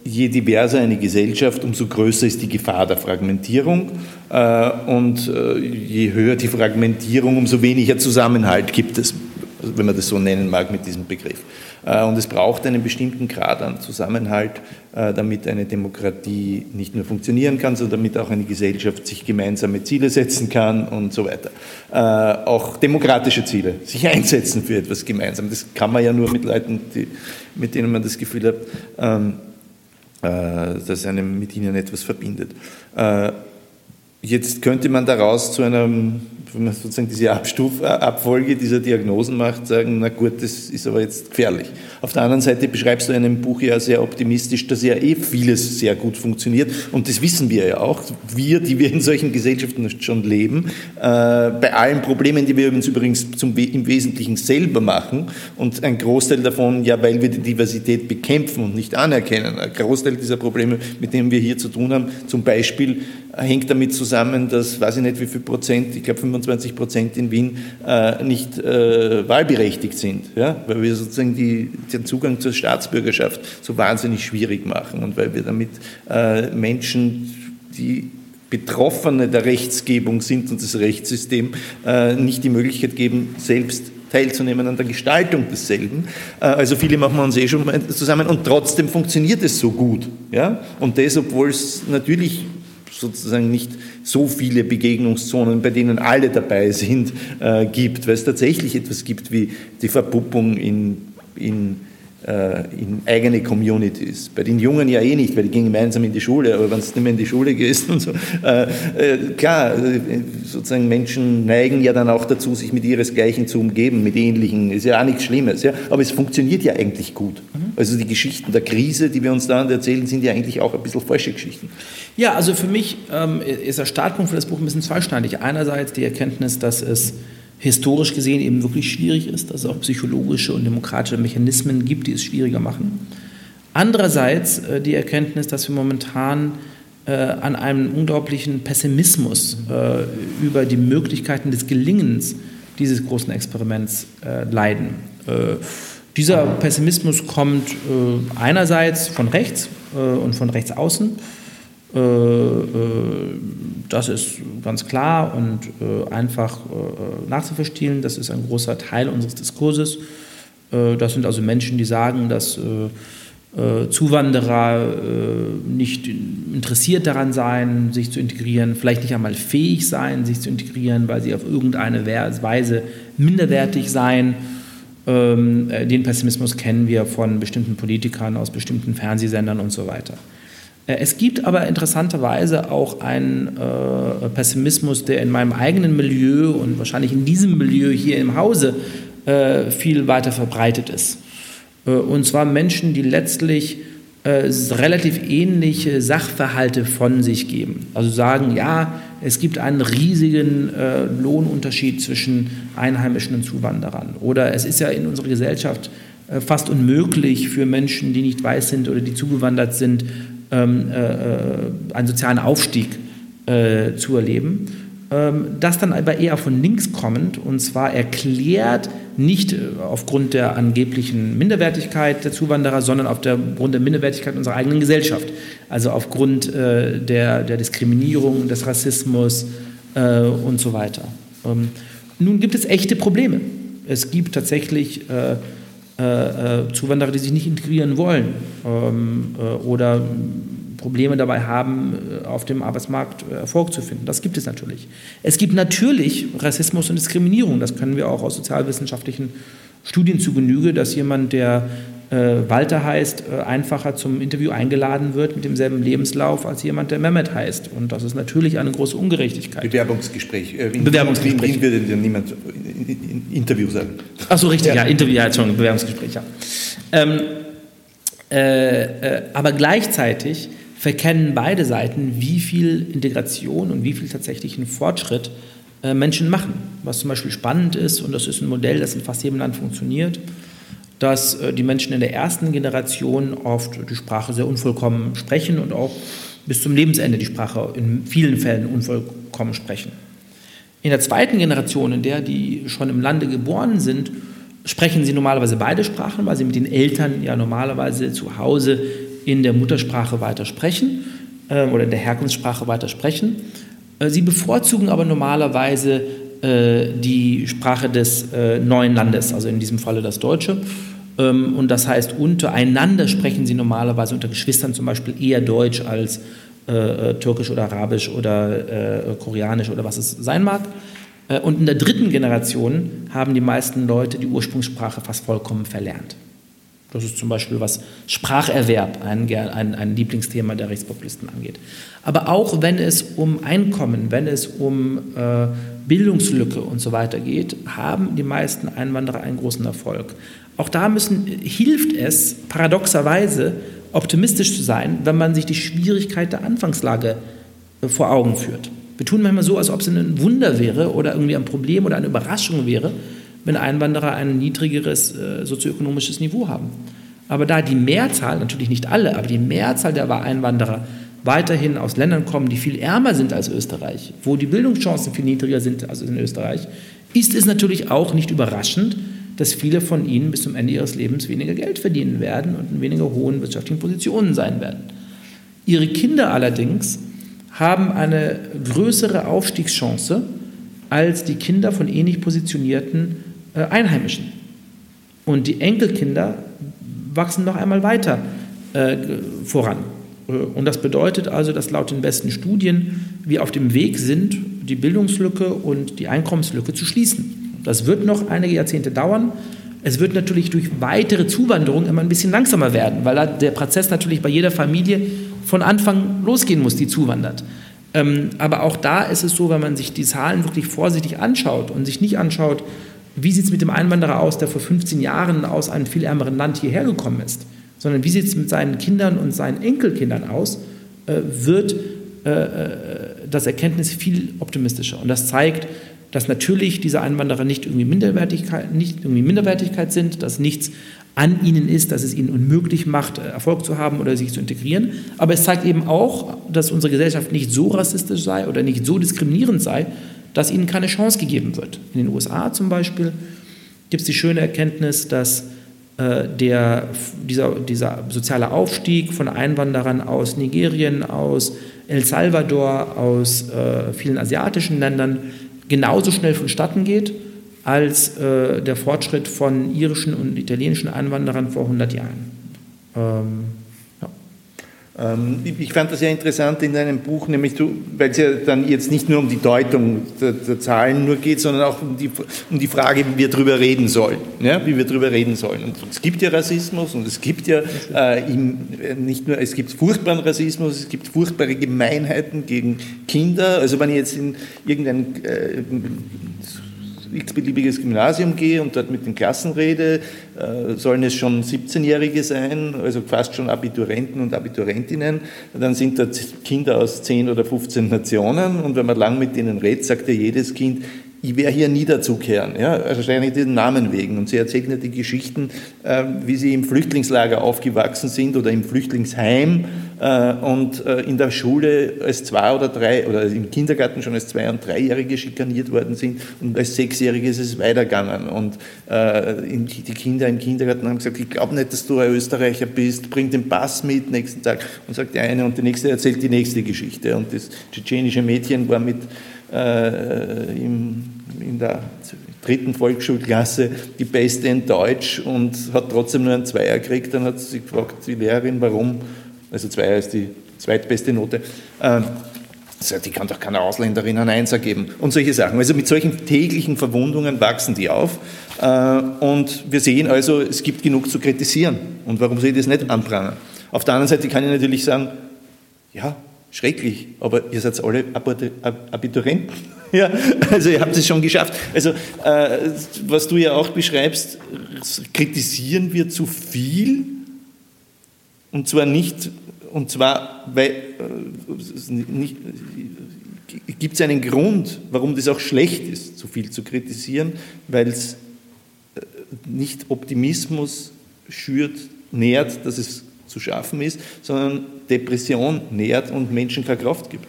je diverser eine Gesellschaft, umso größer ist die Gefahr der Fragmentierung. Äh, und äh, je höher die Fragmentierung, umso weniger Zusammenhalt gibt es, wenn man das so nennen mag mit diesem Begriff. Äh, und es braucht einen bestimmten Grad an Zusammenhalt, damit eine Demokratie nicht nur funktionieren kann, sondern damit auch eine Gesellschaft sich gemeinsame Ziele setzen kann und so weiter. Auch demokratische Ziele, sich [LAUGHS] einsetzen für etwas gemeinsam. Das kann man ja nur mit Leuten, die, mit denen man das Gefühl hat, ähm, dass einem mit ihnen etwas verbindet. Jetzt könnte man daraus zu einem wenn man sozusagen diese Abstuf, Abfolge dieser Diagnosen macht, sagen, na gut, das ist aber jetzt gefährlich. Auf der anderen Seite beschreibst du in einem Buch ja sehr optimistisch, dass ja eh vieles sehr gut funktioniert. Und das wissen wir ja auch, wir, die wir in solchen Gesellschaften schon leben, äh, bei allen Problemen, die wir uns übrigens zum, im Wesentlichen selber machen und ein Großteil davon, ja, weil wir die Diversität bekämpfen und nicht anerkennen, ein Großteil dieser Probleme, mit denen wir hier zu tun haben, zum Beispiel hängt damit zusammen, dass, weiß ich nicht wie viel Prozent, ich glaube 25 Prozent in Wien äh, nicht äh, wahlberechtigt sind, ja? weil wir sozusagen die, den Zugang zur Staatsbürgerschaft so wahnsinnig schwierig machen und weil wir damit äh, Menschen, die Betroffene der Rechtsgebung sind und das Rechtssystem, äh, nicht die Möglichkeit geben, selbst teilzunehmen an der Gestaltung desselben. Äh, also viele machen wir uns eh schon zusammen und trotzdem funktioniert es so gut. Ja? Und das, obwohl es natürlich sozusagen nicht so viele Begegnungszonen, bei denen alle dabei sind, äh, gibt, weil es tatsächlich etwas gibt wie die Verpuppung in, in in eigene Communities. Bei den Jungen ja eh nicht, weil die gehen gemeinsam in die Schule, aber wenn du nicht mehr in die Schule gehst und so, äh, äh, klar, äh, sozusagen Menschen neigen ja dann auch dazu, sich mit ihresgleichen zu umgeben, mit ähnlichen, ist ja auch nichts Schlimmes, ja, aber es funktioniert ja eigentlich gut. Mhm. Also die Geschichten der Krise, die wir uns da erzählen, sind ja eigentlich auch ein bisschen falsche Geschichten. Ja, also für mich ähm, ist der Startpunkt für das Buch ein bisschen zweischneidig. Einerseits die Erkenntnis, dass es historisch gesehen eben wirklich schwierig ist, dass es auch psychologische und demokratische Mechanismen gibt, die es schwieriger machen. Andererseits äh, die Erkenntnis, dass wir momentan äh, an einem unglaublichen Pessimismus äh, über die Möglichkeiten des Gelingens dieses großen Experiments leiden. Dieser Pessimismus kommt äh, einerseits von rechts äh, und von rechts außen. Äh, äh, das ist ganz klar und äh, einfach nachzuverstehen. Das ist ein großer Teil unseres Diskurses. das sind also Menschen, die sagen, dass Zuwanderer nicht interessiert daran seien, sich zu integrieren, vielleicht nicht einmal fähig seien, sich zu integrieren, weil sie auf irgendeine Weise minderwertig seien. Ähm, den Pessimismus kennen wir von bestimmten Politikern aus bestimmten Fernsehsendern und so weiter. Äh, es gibt aber interessanterweise auch einen äh, Pessimismus, der in meinem eigenen Milieu und wahrscheinlich in diesem Milieu hier im Hause äh, viel weiter verbreitet ist. Äh, und zwar Menschen, die letztlich äh, relativ ähnliche Sachverhalte von sich geben. Also sagen, ja, es gibt einen riesigen äh, Lohnunterschied zwischen Einheimischen und Zuwanderern. Oder es ist ja in unserer Gesellschaft fast unmöglich für Menschen, die nicht weiß sind oder die zugewandert sind, ähm, äh, äh, einen sozialen Aufstieg äh, zu erleben. Ähm, das dann aber eher von links kommend und zwar erklärt nicht äh, aufgrund der angeblichen Minderwertigkeit der Zuwanderer, sondern aufgrund der Minderwertigkeit unserer eigenen Gesellschaft. Also aufgrund äh, der, der Diskriminierung, des Rassismus äh, und so weiter. Ähm, nun gibt es echte Probleme. Es gibt tatsächlich äh, äh, Zuwanderer, die sich nicht integrieren wollen ähm, äh, oder Probleme dabei haben, äh, auf dem Arbeitsmarkt äh, Erfolg zu finden. Das gibt es natürlich. Es gibt natürlich Rassismus und Diskriminierung. Das können wir auch aus sozialwissenschaftlichen Studien zu Genüge, dass jemand, der äh, Walter heißt, äh, einfacher zum Interview eingeladen wird mit demselben Lebenslauf als jemand, der Mehmet heißt. Und das ist natürlich eine große Ungerechtigkeit. Bewerbungsgespräch. Äh, in, Bewerbungsgespräch. In würde denn niemand Interview sagen? Ach so, richtig, ja, ja Interview, ja, Entschuldigung, Bewerbungsgespräch, ja. Ähm, äh, äh, aber gleichzeitig verkennen beide Seiten, wie viel Integration und wie viel tatsächlichen Fortschritt äh, Menschen machen. Was zum Beispiel spannend ist, und das ist ein Modell, das in fast jedem Land funktioniert, dass äh, die Menschen in der ersten Generation oft die Sprache sehr unvollkommen sprechen und auch bis zum Lebensende die Sprache in vielen Fällen unvollkommen sprechen. In der zweiten Generation, in der die schon im Lande geboren sind, sprechen sie normalerweise beide Sprachen, weil sie mit den Eltern ja normalerweise zu Hause in der Muttersprache weiter sprechen äh, oder in der Herkunftssprache weiter sprechen. Äh, sie bevorzugen aber normalerweise die Sprache des äh, neuen Landes, also in diesem Falle das Deutsche. Ähm, und das heißt, untereinander sprechen sie normalerweise unter Geschwistern zum Beispiel eher Deutsch als äh, Türkisch oder Arabisch oder Koreanisch oder was es sein mag. Und in der dritten Generation haben die meisten Leute die Ursprungssprache fast vollkommen verlernt. Das ist zum Beispiel, was Spracherwerb, ein, ein, ein, Lieblingsthema der Rechtspopulisten angeht. Aber auch wenn es um Einkommen, wenn es um äh, Bildungslücke und so weiter geht, haben die meisten Einwanderer einen großen Erfolg. Auch da müssen, hilft es, paradoxerweise optimistisch zu sein, wenn man sich die Schwierigkeit der Anfangslage äh, vor Augen führt. Wir tun manchmal so, als ob es ein Wunder wäre oder irgendwie ein Problem oder eine Überraschung wäre, wenn Einwanderer ein niedrigeres äh, sozioökonomisches Niveau haben. Aber da die Mehrzahl, natürlich nicht alle, aber die Mehrzahl der Einwanderer weiterhin aus Ländern kommen, die viel ärmer sind als Österreich, wo die Bildungschancen viel niedriger sind als in Österreich, ist es natürlich auch nicht überraschend, dass viele von ihnen bis zum Ende ihres Lebens weniger Geld verdienen werden und in weniger hohen wirtschaftlichen Positionen sein werden. Ihre Kinder allerdings haben eine größere Aufstiegschance als die Kinder von ähnlich positionierten Einheimischen. Und die Enkelkinder wachsen noch einmal weiter äh, voran. Äh, und das bedeutet also, dass laut den besten Studien wir auf dem Weg sind, die Bildungslücke und die Einkommenslücke zu schließen. Das wird noch einige Jahrzehnte dauern. Es wird natürlich durch weitere Zuwanderung immer ein bisschen langsamer werden, weil der Prozess natürlich bei jeder Familie von Anfang losgehen muss, die zuwandert. Ähm, aber auch da ist es so, wenn man sich die Zahlen wirklich vorsichtig anschaut und sich nicht anschaut, wie sieht es mit dem Einwanderer aus, der vor 15 Jahren aus einem viel ärmeren Land hierher gekommen ist, sondern wie sieht es mit seinen Kindern und seinen Enkelkindern aus, äh, wird äh, äh, das Erkenntnis viel optimistischer. Und das zeigt, dass natürlich diese Einwanderer nicht irgendwie Minderwertigkeit, nicht irgendwie Minderwertigkeit sind, dass nichts an ihnen ist, dass es ihnen unmöglich macht, Erfolg zu haben oder sich zu integrieren. Aber es zeigt eben auch, dass unsere Gesellschaft nicht so rassistisch sei oder nicht so diskriminierend sei, dass ihnen keine Chance gegeben wird. In den USA zum Beispiel gibt es die schöne Erkenntnis, dass äh, der, dieser, dieser soziale Aufstieg von Einwanderern aus Nigerien, aus El Salvador, aus äh, vielen asiatischen Ländern genauso schnell vonstatten geht als äh, der Fortschritt von irischen und italienischen Einwanderern vor 100 Jahren. Ähm, ich fand das ja interessant in deinem Buch, nämlich du, weil es ja dann jetzt nicht nur um die Deutung der, der Zahlen nur geht, sondern auch um die, um die Frage, wie wir darüber reden sollen, ja, wie wir darüber reden sollen. Und es gibt ja Rassismus und es gibt ja äh, im, nicht nur, es gibt furchtbaren Rassismus, es gibt furchtbare Gemeinheiten gegen Kinder. Also wenn ich jetzt in irgendein äh, x-beliebiges Gymnasium gehe und dort mit den Klassen rede, äh, sollen es schon 17-Jährige sein, also fast schon Abiturienten und Abiturientinnen, dann sind dort Kinder aus 10 oder 15 Nationen und wenn man lang mit denen redet, sagt ja jedes Kind, ich werde hier nie dazukehren, ja, wahrscheinlich den Namen wegen. Und sie erzählen ja die Geschichten, äh, wie sie im Flüchtlingslager aufgewachsen sind oder im Flüchtlingsheim und äh, in der Schule als zwei oder drei oder im Kindergarten schon als zwei- und dreijährige schikaniert worden sind und als sechsjährige ist es weitergegangen. Und äh, die Kinder im Kindergarten haben gesagt, ich glaube nicht, dass du ein Österreicher bist, bring den Pass mit nächsten Tag. Und sagt der eine und der nächste erzählt die nächste Geschichte. Und das tschetschenische Mädchen war mit äh, im, in der dritten Volksschulklasse die Beste in Deutsch und hat trotzdem nur einen Zweier gekriegt. Dann hat sie gefragt, die Lehrerin, warum, also Zweier ist die zweitbeste Note, äh, die kann doch keine Ausländerin einen Einser geben und solche Sachen. Also mit solchen täglichen Verwundungen wachsen die auf äh, und wir sehen also, es gibt genug zu kritisieren und warum soll ich das nicht anprangern? Auf der anderen Seite kann ich natürlich sagen, ja, schrecklich, aber ihr seid alle Abiturienten. [LAUGHS] Ja, also ihr habt es schon geschafft. Also äh, was du ja auch beschreibst, kritisieren wir zu viel und zwar nicht, und zwar, weil äh, gibt es einen Grund, warum das auch schlecht ist, zu viel zu kritisieren, weil es äh, nicht Optimismus schürt, nährt, dass es zu schaffen ist, sondern Depression nährt und Menschen keine Kraft gibt.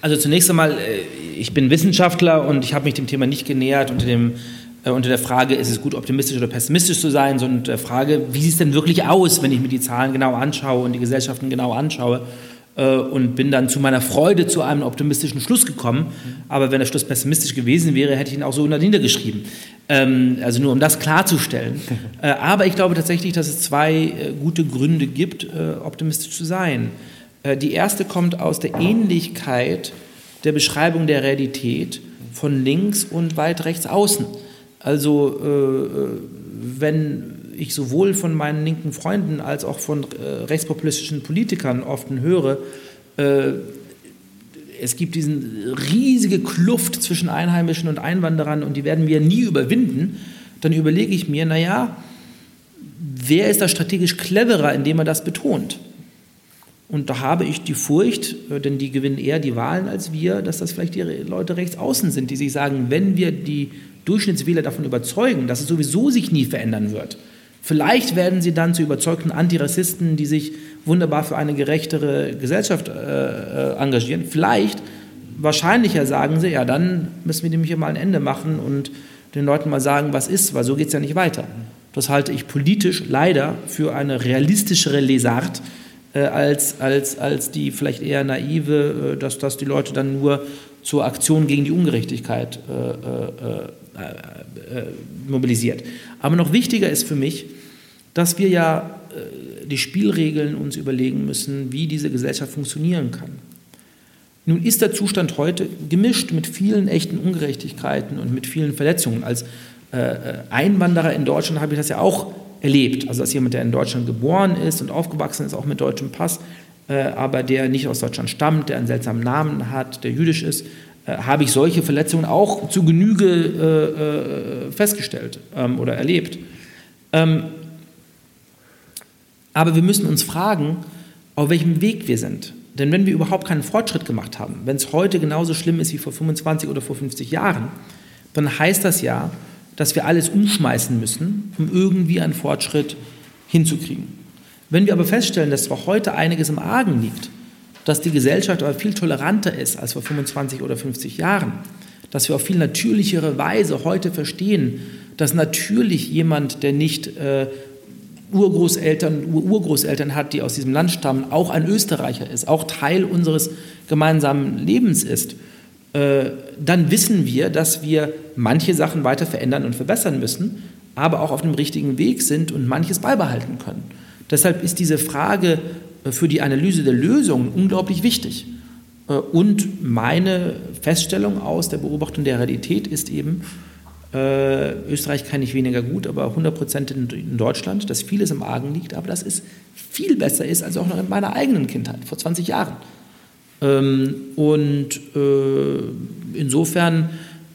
Also zunächst einmal, äh, ich bin Wissenschaftler und ich habe mich dem Thema nicht genähert unter, dem, äh, unter der Frage, ist es gut optimistisch oder pessimistisch zu sein, sondern der Frage, wie sieht es denn wirklich aus, wenn ich mir die Zahlen genau anschaue und die Gesellschaften genau anschaue. Äh, und bin dann zu meiner Freude zu einem optimistischen Schluss gekommen. Aber wenn der Schluss pessimistisch gewesen wäre, hätte ich ihn auch so niedergeschrieben. Ähm, also nur um das klarzustellen. [LAUGHS] Äh, aber ich glaube tatsächlich, dass es zwei äh, gute Gründe gibt, optimistisch zu sein. Die erste kommt aus der Ähnlichkeit der Beschreibung der Realität von links und weit rechts außen. Also wenn ich sowohl von meinen linken Freunden als auch von äh, rechtspopulistischen Politikern oft höre, äh, es gibt diesen riesige Kluft zwischen Einheimischen und Einwanderern und die werden wir nie überwinden, dann überlege ich mir, naja, wer ist da strategisch cleverer, indem er das betont? Und da habe ich die Furcht, äh, denn die gewinnen eher die Wahlen als wir, dass das vielleicht die Leute rechts außen sind, die sich sagen, wenn wir die Durchschnittswähler davon überzeugen, dass es sowieso sich nie verändern wird, Vielleicht werden sie dann zu überzeugten Antirassisten, die sich wunderbar für eine gerechtere Gesellschaft äh, äh, engagieren. Vielleicht, wahrscheinlicher sagen sie, ja, dann müssen wir nämlich hier mal ein Ende machen und den Leuten mal sagen, was ist, weil so geht es ja nicht weiter. Das halte ich politisch leider für eine realistischere Lesart äh, als, als, als die vielleicht eher naive, äh, dass, dass die Leute dann nur zur Aktion gegen die Ungerechtigkeit äh, äh, äh, mobilisiert. Aber noch wichtiger ist für mich, dass wir ja äh, die Spielregeln uns überlegen müssen, wie diese Gesellschaft funktionieren kann. Nun ist der Zustand heute gemischt mit vielen echten Ungerechtigkeiten und mit vielen Verletzungen. Als äh, äh, Einwanderer in Deutschland habe ich das ja auch erlebt. Also als jemand, der in Deutschland geboren ist und aufgewachsen ist, auch mit deutschem Pass, aber der nicht aus Deutschland stammt, der einen seltsamen Namen hat, der jüdisch ist, habe ich solche Verletzungen auch zu Genüge festgestellt ähm, oder erlebt. Ähm, aber wir müssen uns fragen, auf welchem Weg wir sind. Denn wenn wir überhaupt keinen Fortschritt gemacht haben, wenn es heute genauso schlimm ist wie vor 25 oder vor 50 Jahren, dann heißt das ja, dass wir alles umschmeißen müssen, um irgendwie einen Fortschritt hinzukriegen. Wenn wir aber feststellen, dass zwar heute einiges im Argen liegt, dass die Gesellschaft aber viel toleranter ist als vor 25 oder 50 Jahren, dass wir auf viel natürlichere Weise heute verstehen, dass natürlich jemand, der nicht äh, Urgroßeltern, Urgroßeltern hat, die aus diesem Land stammen, auch ein Österreicher ist, auch Teil unseres gemeinsamen Lebens ist, äh, dann wissen wir, dass wir manche Sachen weiter verändern und verbessern müssen, aber auch auf dem richtigen Weg sind und manches beibehalten können. Deshalb ist diese Frage für die Analyse der Lösung unglaublich wichtig. Äh, und meine Feststellung aus der Beobachtung der Realität ist eben, äh, Österreich kann nicht weniger gut, aber 100 Prozent in, Deutschland, dass vieles im Argen liegt, aber dass es viel besser ist als auch noch in meiner eigenen Kindheit, vor 20 Jahren. Ähm, und äh, insofern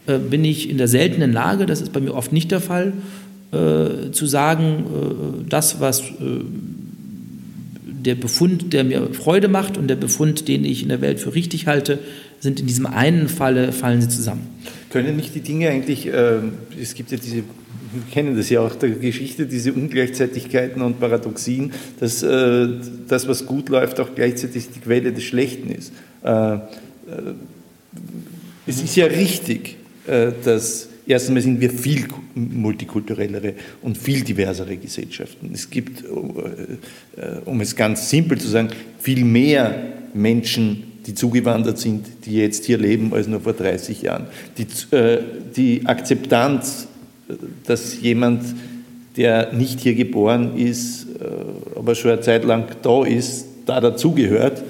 äh, bin ich in der seltenen Lage, das ist bei mir oft nicht der Fall, äh, zu sagen, äh, das, was der Befund, der mir Freude macht und der Befund, den ich in der Welt für richtig halte, sind in diesem einen Falle, fallen sie zusammen. Können nicht die Dinge eigentlich, äh, es gibt ja diese, wir kennen das ja auch der Geschichte, diese Ungleichzeitigkeiten und Paradoxien, dass äh, das, was gut läuft, auch gleichzeitig die Quelle des Schlechten ist. Äh, äh es ist ja richtig, äh, dass Erstens sind wir viel multikulturellere und viel diversere Gesellschaften. Es gibt, äh, um es ganz simpel zu sagen, viel mehr Menschen, die zugewandert sind, die jetzt hier leben, als nur vor 30 Jahren. Die, äh, die Akzeptanz, dass jemand, der nicht hier geboren ist, äh, aber schon eine Zeit lang da ist, da dazugehört, äh,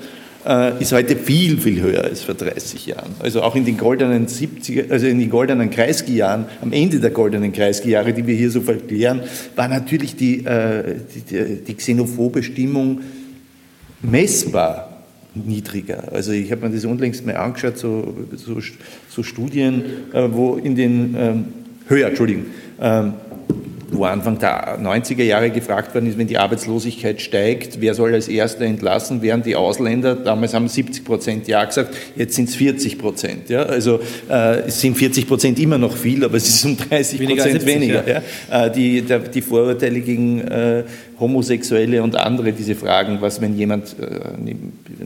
ist heute viel, viel höher als vor 30 Jahren. Also auch in den goldenen 70er, also in den goldenen Kreisky-Jahren, am Ende der goldenen Kreisky-Jahre, die wir hier so verklären, war natürlich die, äh, die, die xenophobe Stimmung messbar niedriger. Also ich habe mir das unlängst mal angeschaut, so, so, so Studien, äh, wo in den, ähm, höher, Entschuldigung, ähm, wo Anfang der 90er Jahre gefragt worden ist, wenn die Arbeitslosigkeit steigt, wer soll als Erster entlassen, während die Ausländer, damals haben 70 Prozent Ja gesagt, jetzt sind es 40 Prozent. Ja? Also äh, es sind 40 Prozent immer noch viel, aber es ist um 30 Prozent weniger. Ja. Ja? Äh, die, der, die Vorurteile gegen äh, Homosexuelle und andere diese Fragen, was wenn jemand äh,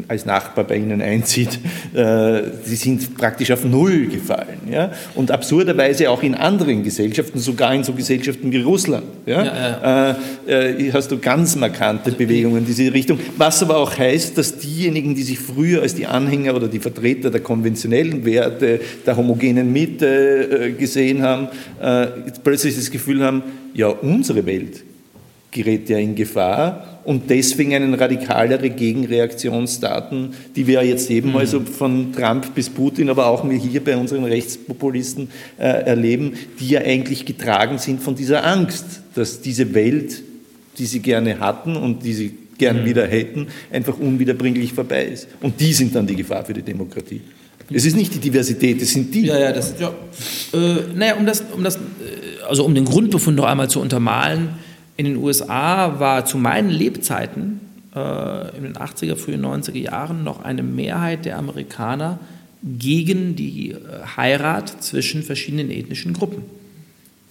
als Nachbar bei Ihnen einzieht, äh, die sind praktisch auf Null gefallen. Ja? Und absurderweise auch in anderen Gesellschaften, sogar in so Gesellschaften wie Russland, ja? ja, ja. Äh, hast du ganz markante Bewegungen in diese Richtung. Was aber auch heißt, dass diejenigen, die sich früher als die Anhänger oder die Vertreter der konventionellen Werte, der homogenen Mitte gesehen haben, plötzlich das Gefühl haben, ja, unsere Welt gerät ja in Gefahr und deswegen einen radikalere Gegenreaktion starten, die wir jetzt eben mhm. also von Trump bis Putin, aber auch wir hier bei unseren Rechtspopulisten äh, erleben, die ja eigentlich getragen sind von dieser Angst, dass diese Welt, die sie gerne hatten und die sie gern mhm. wieder hätten, einfach unwiederbringlich vorbei ist. Und die sind dann die Gefahr für die Demokratie. Es ist nicht die Diversität, es sind die. Ja, ja, das, ja. Äh, naja, um das, um das, äh, also um den Grundbefund noch einmal zu untermalen, in den USA war zu meinen Lebzeiten äh, in den 80er, frühen 90er Jahren noch eine Mehrheit der Amerikaner gegen die äh, Heirat zwischen verschiedenen ethnischen Gruppen.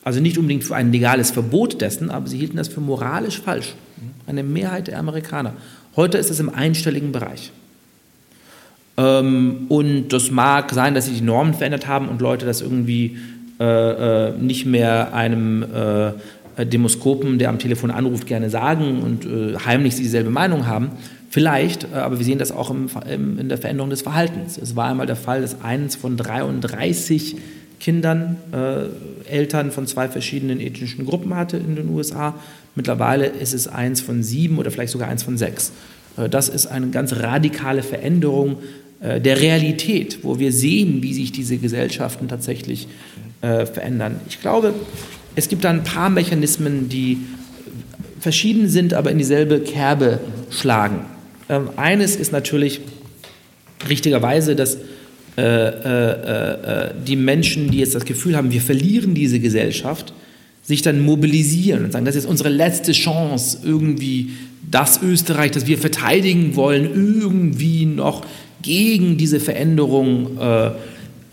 Also nicht unbedingt für ein legales Verbot dessen, aber sie hielten das für moralisch falsch. Eine Mehrheit der Amerikaner. Heute ist es im einstelligen Bereich. Ähm, und das mag sein, dass sich die Normen verändert haben und Leute das irgendwie äh, äh nicht mehr einem Demoskopen, der am Telefon anruft, gerne sagen und äh, heimlich dieselbe Meinung haben. Vielleicht, äh, aber wir sehen das auch im, im, in der Veränderung des Verhaltens. Es war einmal der Fall, dass eins von 33 Kindern äh, Eltern von zwei verschiedenen ethnischen Gruppen hatte in den USA. Mittlerweile ist es eins von sieben oder vielleicht sogar eins von sechs. Äh, das ist eine ganz radikale Veränderung äh, der Realität, wo wir sehen, wie sich diese Gesellschaften tatsächlich verändern. Ich glaube, es gibt da ein paar Mechanismen, die verschieden sind, aber in dieselbe Kerbe schlagen. Ähm, eines ist natürlich richtigerweise, dass äh, äh, äh, die Menschen, die jetzt das Gefühl haben, wir verlieren diese Gesellschaft, sich dann mobilisieren und sagen, das ist unsere letzte Chance, irgendwie das Österreich, das wir verteidigen wollen, irgendwie noch gegen diese Veränderung äh,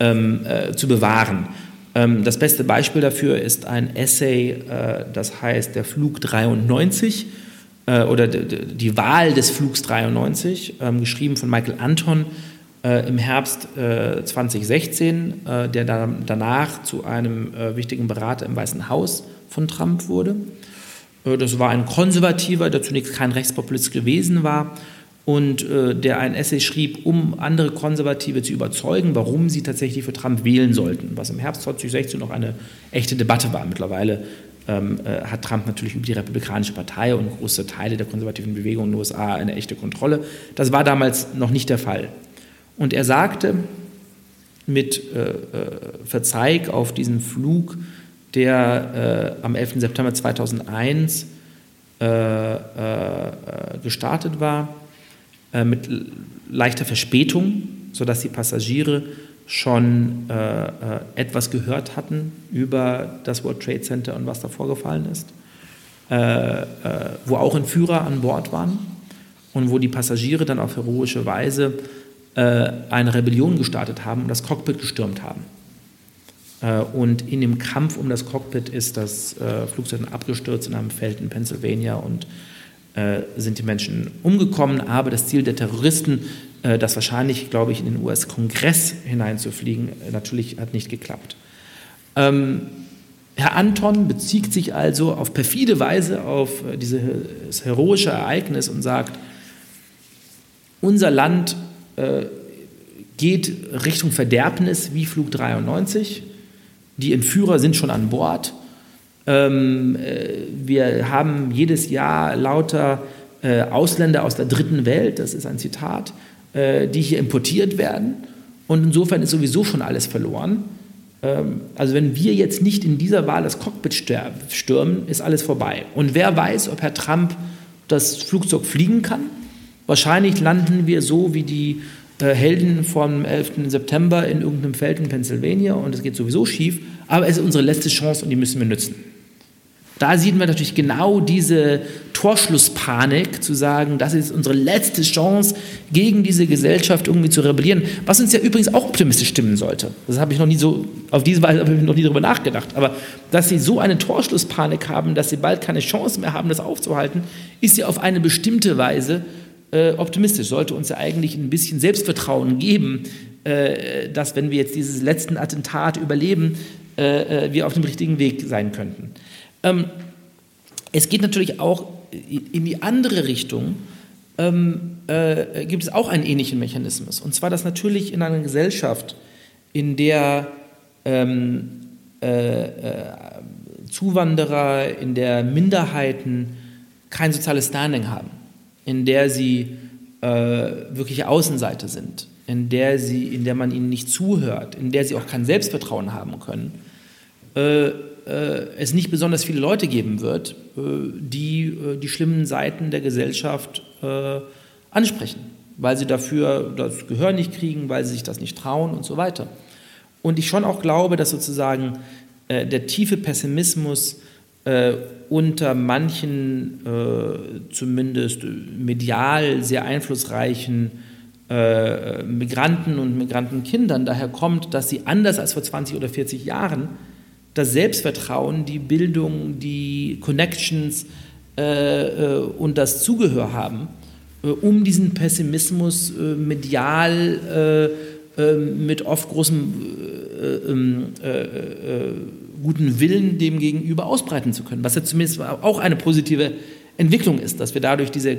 ähm, äh, zu bewahren. Ähm, das beste Beispiel dafür ist ein Essay, äh, das heißt Der Flug 93 äh, oder die Wahl des Flugs 93, ähm, geschrieben von Michael Anton äh, im Herbst 2016, der danach zu einem wichtigen Berater im Weißen Haus von Trump wurde. Das war ein Konservativer, der zunächst kein Rechtspopulist gewesen war und äh, der ein Essay schrieb, um andere Konservative zu überzeugen, warum sie tatsächlich für Trump wählen sollten, was im Herbst 2016 noch eine echte Debatte war. Mittlerweile ähm, äh, hat Trump natürlich über die Republikanische Partei und große Teile der konservativen Bewegung in den USA eine echte Kontrolle. Das war damals noch nicht der Fall. Und er sagte mit äh, äh Verzeih auf diesen Flug, der äh, am 11. September 2001 äh, gestartet war, äh, mit leichter Verspätung, sodass die Passagiere schon äh, äh, etwas gehört hatten über das World Trade Center und was da vorgefallen ist, äh, äh, wo auch Entführer an Bord waren und wo die Passagiere dann auf heroische Weise äh, eine Rebellion gestartet haben und das Cockpit gestürmt haben. Und in dem Kampf um das Cockpit ist das Flugzeug abgestürzt in einem Feld in Pennsylvania und sind die Menschen umgekommen, aber das Ziel der Terroristen, äh, das wahrscheinlich, glaube ich, in den US-Kongress hineinzufliegen, äh, natürlich hat nicht geklappt. Ähm, Herr Anton bezieht sich also auf perfide Weise auf äh, dieses heroische Ereignis und sagt, unser Land äh, geht Richtung Verderbnis wie Flug 93, die Entführer sind schon an Bord, ähm, äh, wir haben jedes Jahr lauter äh, Ausländer aus der dritten Welt, das ist ein Zitat, äh, die hier importiert werden. Und insofern ist sowieso schon alles verloren. Ähm, also wenn wir jetzt nicht in dieser Wahl das Cockpit stürmen, ist alles vorbei. Und wer weiß, ob Herr Trump das Flugzeug fliegen kann? Wahrscheinlich landen wir so wie die äh, Helden vom 11. September in irgendeinem Feld in Pennsylvania und es geht sowieso schief. Aber es ist unsere letzte Chance und die müssen wir nutzen. Da sieht man natürlich genau diese Torschlusspanik, zu sagen, das ist unsere letzte Chance, gegen diese Gesellschaft irgendwie zu rebellieren, was uns ja übrigens auch optimistisch stimmen sollte. Das habe ich noch nie so, auf diese Weise habe ich noch nie darüber nachgedacht. Aber dass sie so eine Torschlusspanik haben, dass sie bald keine Chance mehr haben, das aufzuhalten, ist ja auf eine bestimmte Weise äh, optimistisch. Sollte uns ja eigentlich ein bisschen Selbstvertrauen geben, äh, dass wenn wir jetzt dieses letzten Attentat überleben, äh, äh wir auf dem richtigen Weg sein könnten. Ähm, es geht natürlich auch in die andere Richtung, ähm, äh, gibt es auch einen ähnlichen Mechanismus. Und zwar, dass natürlich in einer Gesellschaft, in der ähm, äh, äh, Zuwanderer, in der Minderheiten kein soziales Standing haben, in der sie äh, wirkliche Außenseiter sind, in der, sie, in der man ihnen nicht zuhört, in der sie auch kein Selbstvertrauen haben können, äh, es nicht besonders viele Leute geben wird, äh, die äh, die schlimmen Seiten der Gesellschaft ansprechen, weil sie dafür das Gehör nicht kriegen, weil sie sich das nicht trauen und so weiter. Und ich schon auch glaube, dass sozusagen der tiefe Pessimismus unter manchen, zumindest medial sehr einflussreichen Migranten und Migrantenkindern daher kommt, dass sie anders als vor 20 oder 40 Jahren das Selbstvertrauen, die Bildung, die Connections äh, äh, und das Zugehör haben, äh, um diesen Pessimismus äh, medial äh, äh, mit oft großem ähm, guten Willen dem gegenüber ausbreiten zu können, was ja zumindest auch eine positive Entwicklung ist, dass wir dadurch diese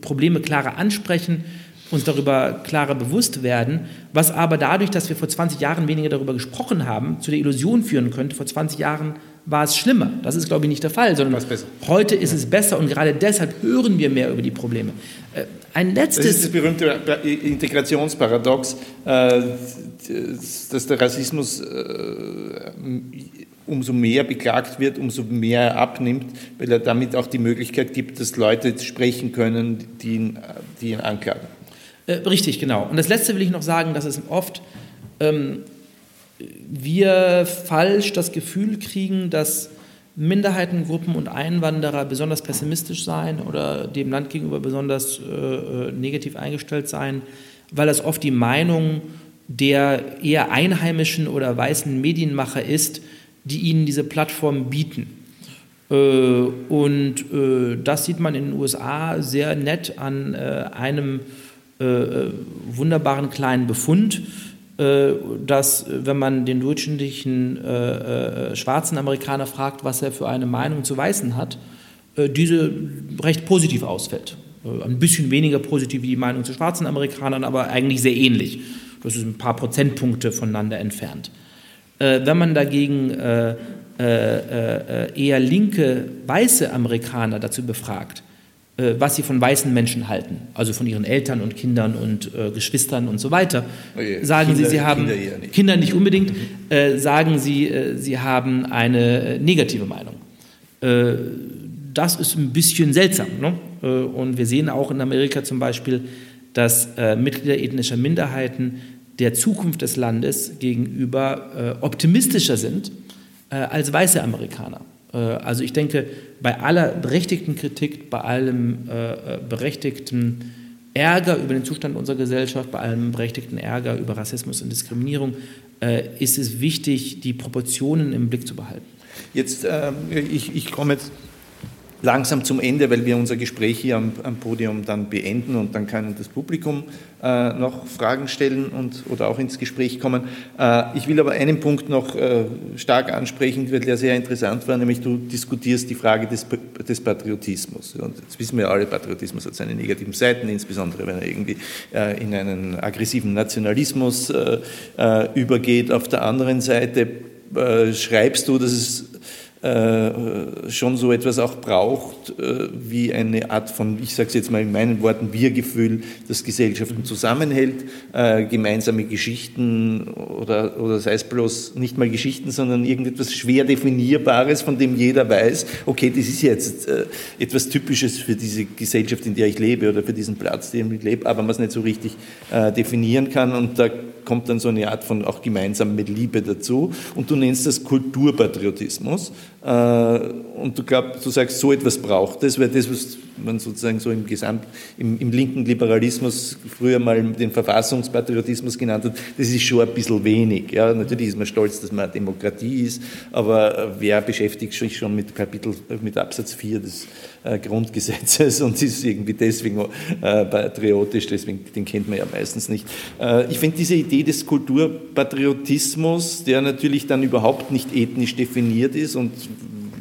Probleme klarer ansprechen, uns darüber klarer bewusst werden, was aber dadurch, dass wir vor 20 Jahren weniger darüber gesprochen haben, zu der Illusion führen könnte, vor 20 Jahren war es schlimmer. Das ist, glaube ich, nicht der Fall, sondern heute ist es besser und gerade deshalb hören wir mehr über die Probleme. Äh, ein letztes. Das ist das berühmte Integrationsparadox, äh, dass der Rassismus äh, umso mehr beklagt wird, umso mehr er abnimmt, weil er damit auch die Möglichkeit gibt, dass Leute sprechen können, die ihn, die ihn anklagen. Äh, richtig, genau. Und das Letzte will ich noch sagen, dass es oft ähm, wir falsch das Gefühl kriegen, dass Minderheitengruppen und Einwanderer besonders pessimistisch seien oder dem Land gegenüber besonders äh, äh, negativ eingestellt seien, weil das oft die Meinung der eher einheimischen oder weißen Medienmacher ist, die ihnen diese Plattform bieten. Äh, und äh, das sieht man in den USA sehr nett an äh, einem äh, äh, wunderbaren kleinen Befund, äh, dass, wenn man den durchschnittlichen schwarzen Amerikaner fragt, was er für eine Meinung zu Weißen hat, diese recht positiv ausfällt. Ein bisschen weniger positiv wie die Meinung zu schwarzen Amerikanern, aber eigentlich sehr ähnlich. Das ist ein paar Prozentpunkte voneinander entfernt. Wenn man dagegen eher linke weiße Amerikaner dazu befragt, äh, was sie von weißen Menschen halten, also von ihren Eltern und Kindern und äh, Geschwistern und so weiter. Okay. Sagen Kinder, sie, sie haben Kinder, nicht. Kinder nicht unbedingt, äh, sagen sie, äh, sie haben eine äh, negative Meinung. Äh, das ist ein bisschen seltsam. Ne? und wir sehen auch in Amerika zum Beispiel, dass Mitglieder ethnischer Minderheiten der Zukunft des Landes gegenüber optimistischer sind als weiße Amerikaner. Äh, also ich denke, bei aller berechtigten Kritik, bei allem äh, äh, berechtigten Ärger über den Zustand unserer Gesellschaft, bei allem berechtigten Ärger über Rassismus und Diskriminierung, ist es wichtig, die Proportionen im Blick zu behalten. Jetzt, äh, ich, ich komme jetzt langsam zum Ende, weil wir unser Gespräch hier am, am Podium dann beenden und dann kann das Publikum äh, noch Fragen stellen und, oder auch ins Gespräch kommen. Äh, ich will aber einen Punkt noch äh, stark ansprechen, weil der sehr interessant war, nämlich du diskutierst die Frage des, des Patriotismus. Und jetzt wissen wir alle, Patriotismus hat seine negativen Seiten, insbesondere wenn er irgendwie äh, in einen aggressiven Nationalismus äh, äh, übergeht. Auf der anderen Seite schreibst du, dass es schon so etwas auch braucht, äh, wie eine Art von, ich sage es jetzt mal in meinen Worten, Wir-Gefühl, das Gesellschaften zusammenhält, äh, gemeinsame Geschichten oder, oder sei es bloß nicht mal Geschichten, sondern irgendetwas schwer definierbares, von dem jeder weiß, okay, das ist jetzt äh, etwas Typisches für diese Gesellschaft, in der ich lebe oder für diesen Platz, in dem ich lebe, aber man es nicht so richtig äh, definieren kann und da kommt dann so eine Art von auch gemeinsam mit Liebe dazu. Und du nennst das Kulturpatriotismus. äh, und du glaubst, du sagst, so etwas braucht es, weil das, was man sozusagen so im Gesamt, im, im, linken Liberalismus früher mal den Verfassungspatriotismus genannt hat, das ist schon ein bisschen wenig. Ja, natürlich ist man stolz, dass man Demokratie ist, aber wer beschäftigt sich schon mit Kapitel, mit Absatz 4 des äh, Grundgesetzes und ist irgendwie deswegen äh, patriotisch, deswegen, den kennt man ja meistens nicht. Äh, ich finde diese Idee des Kulturpatriotismus, der natürlich dann überhaupt nicht ethnisch definiert ist und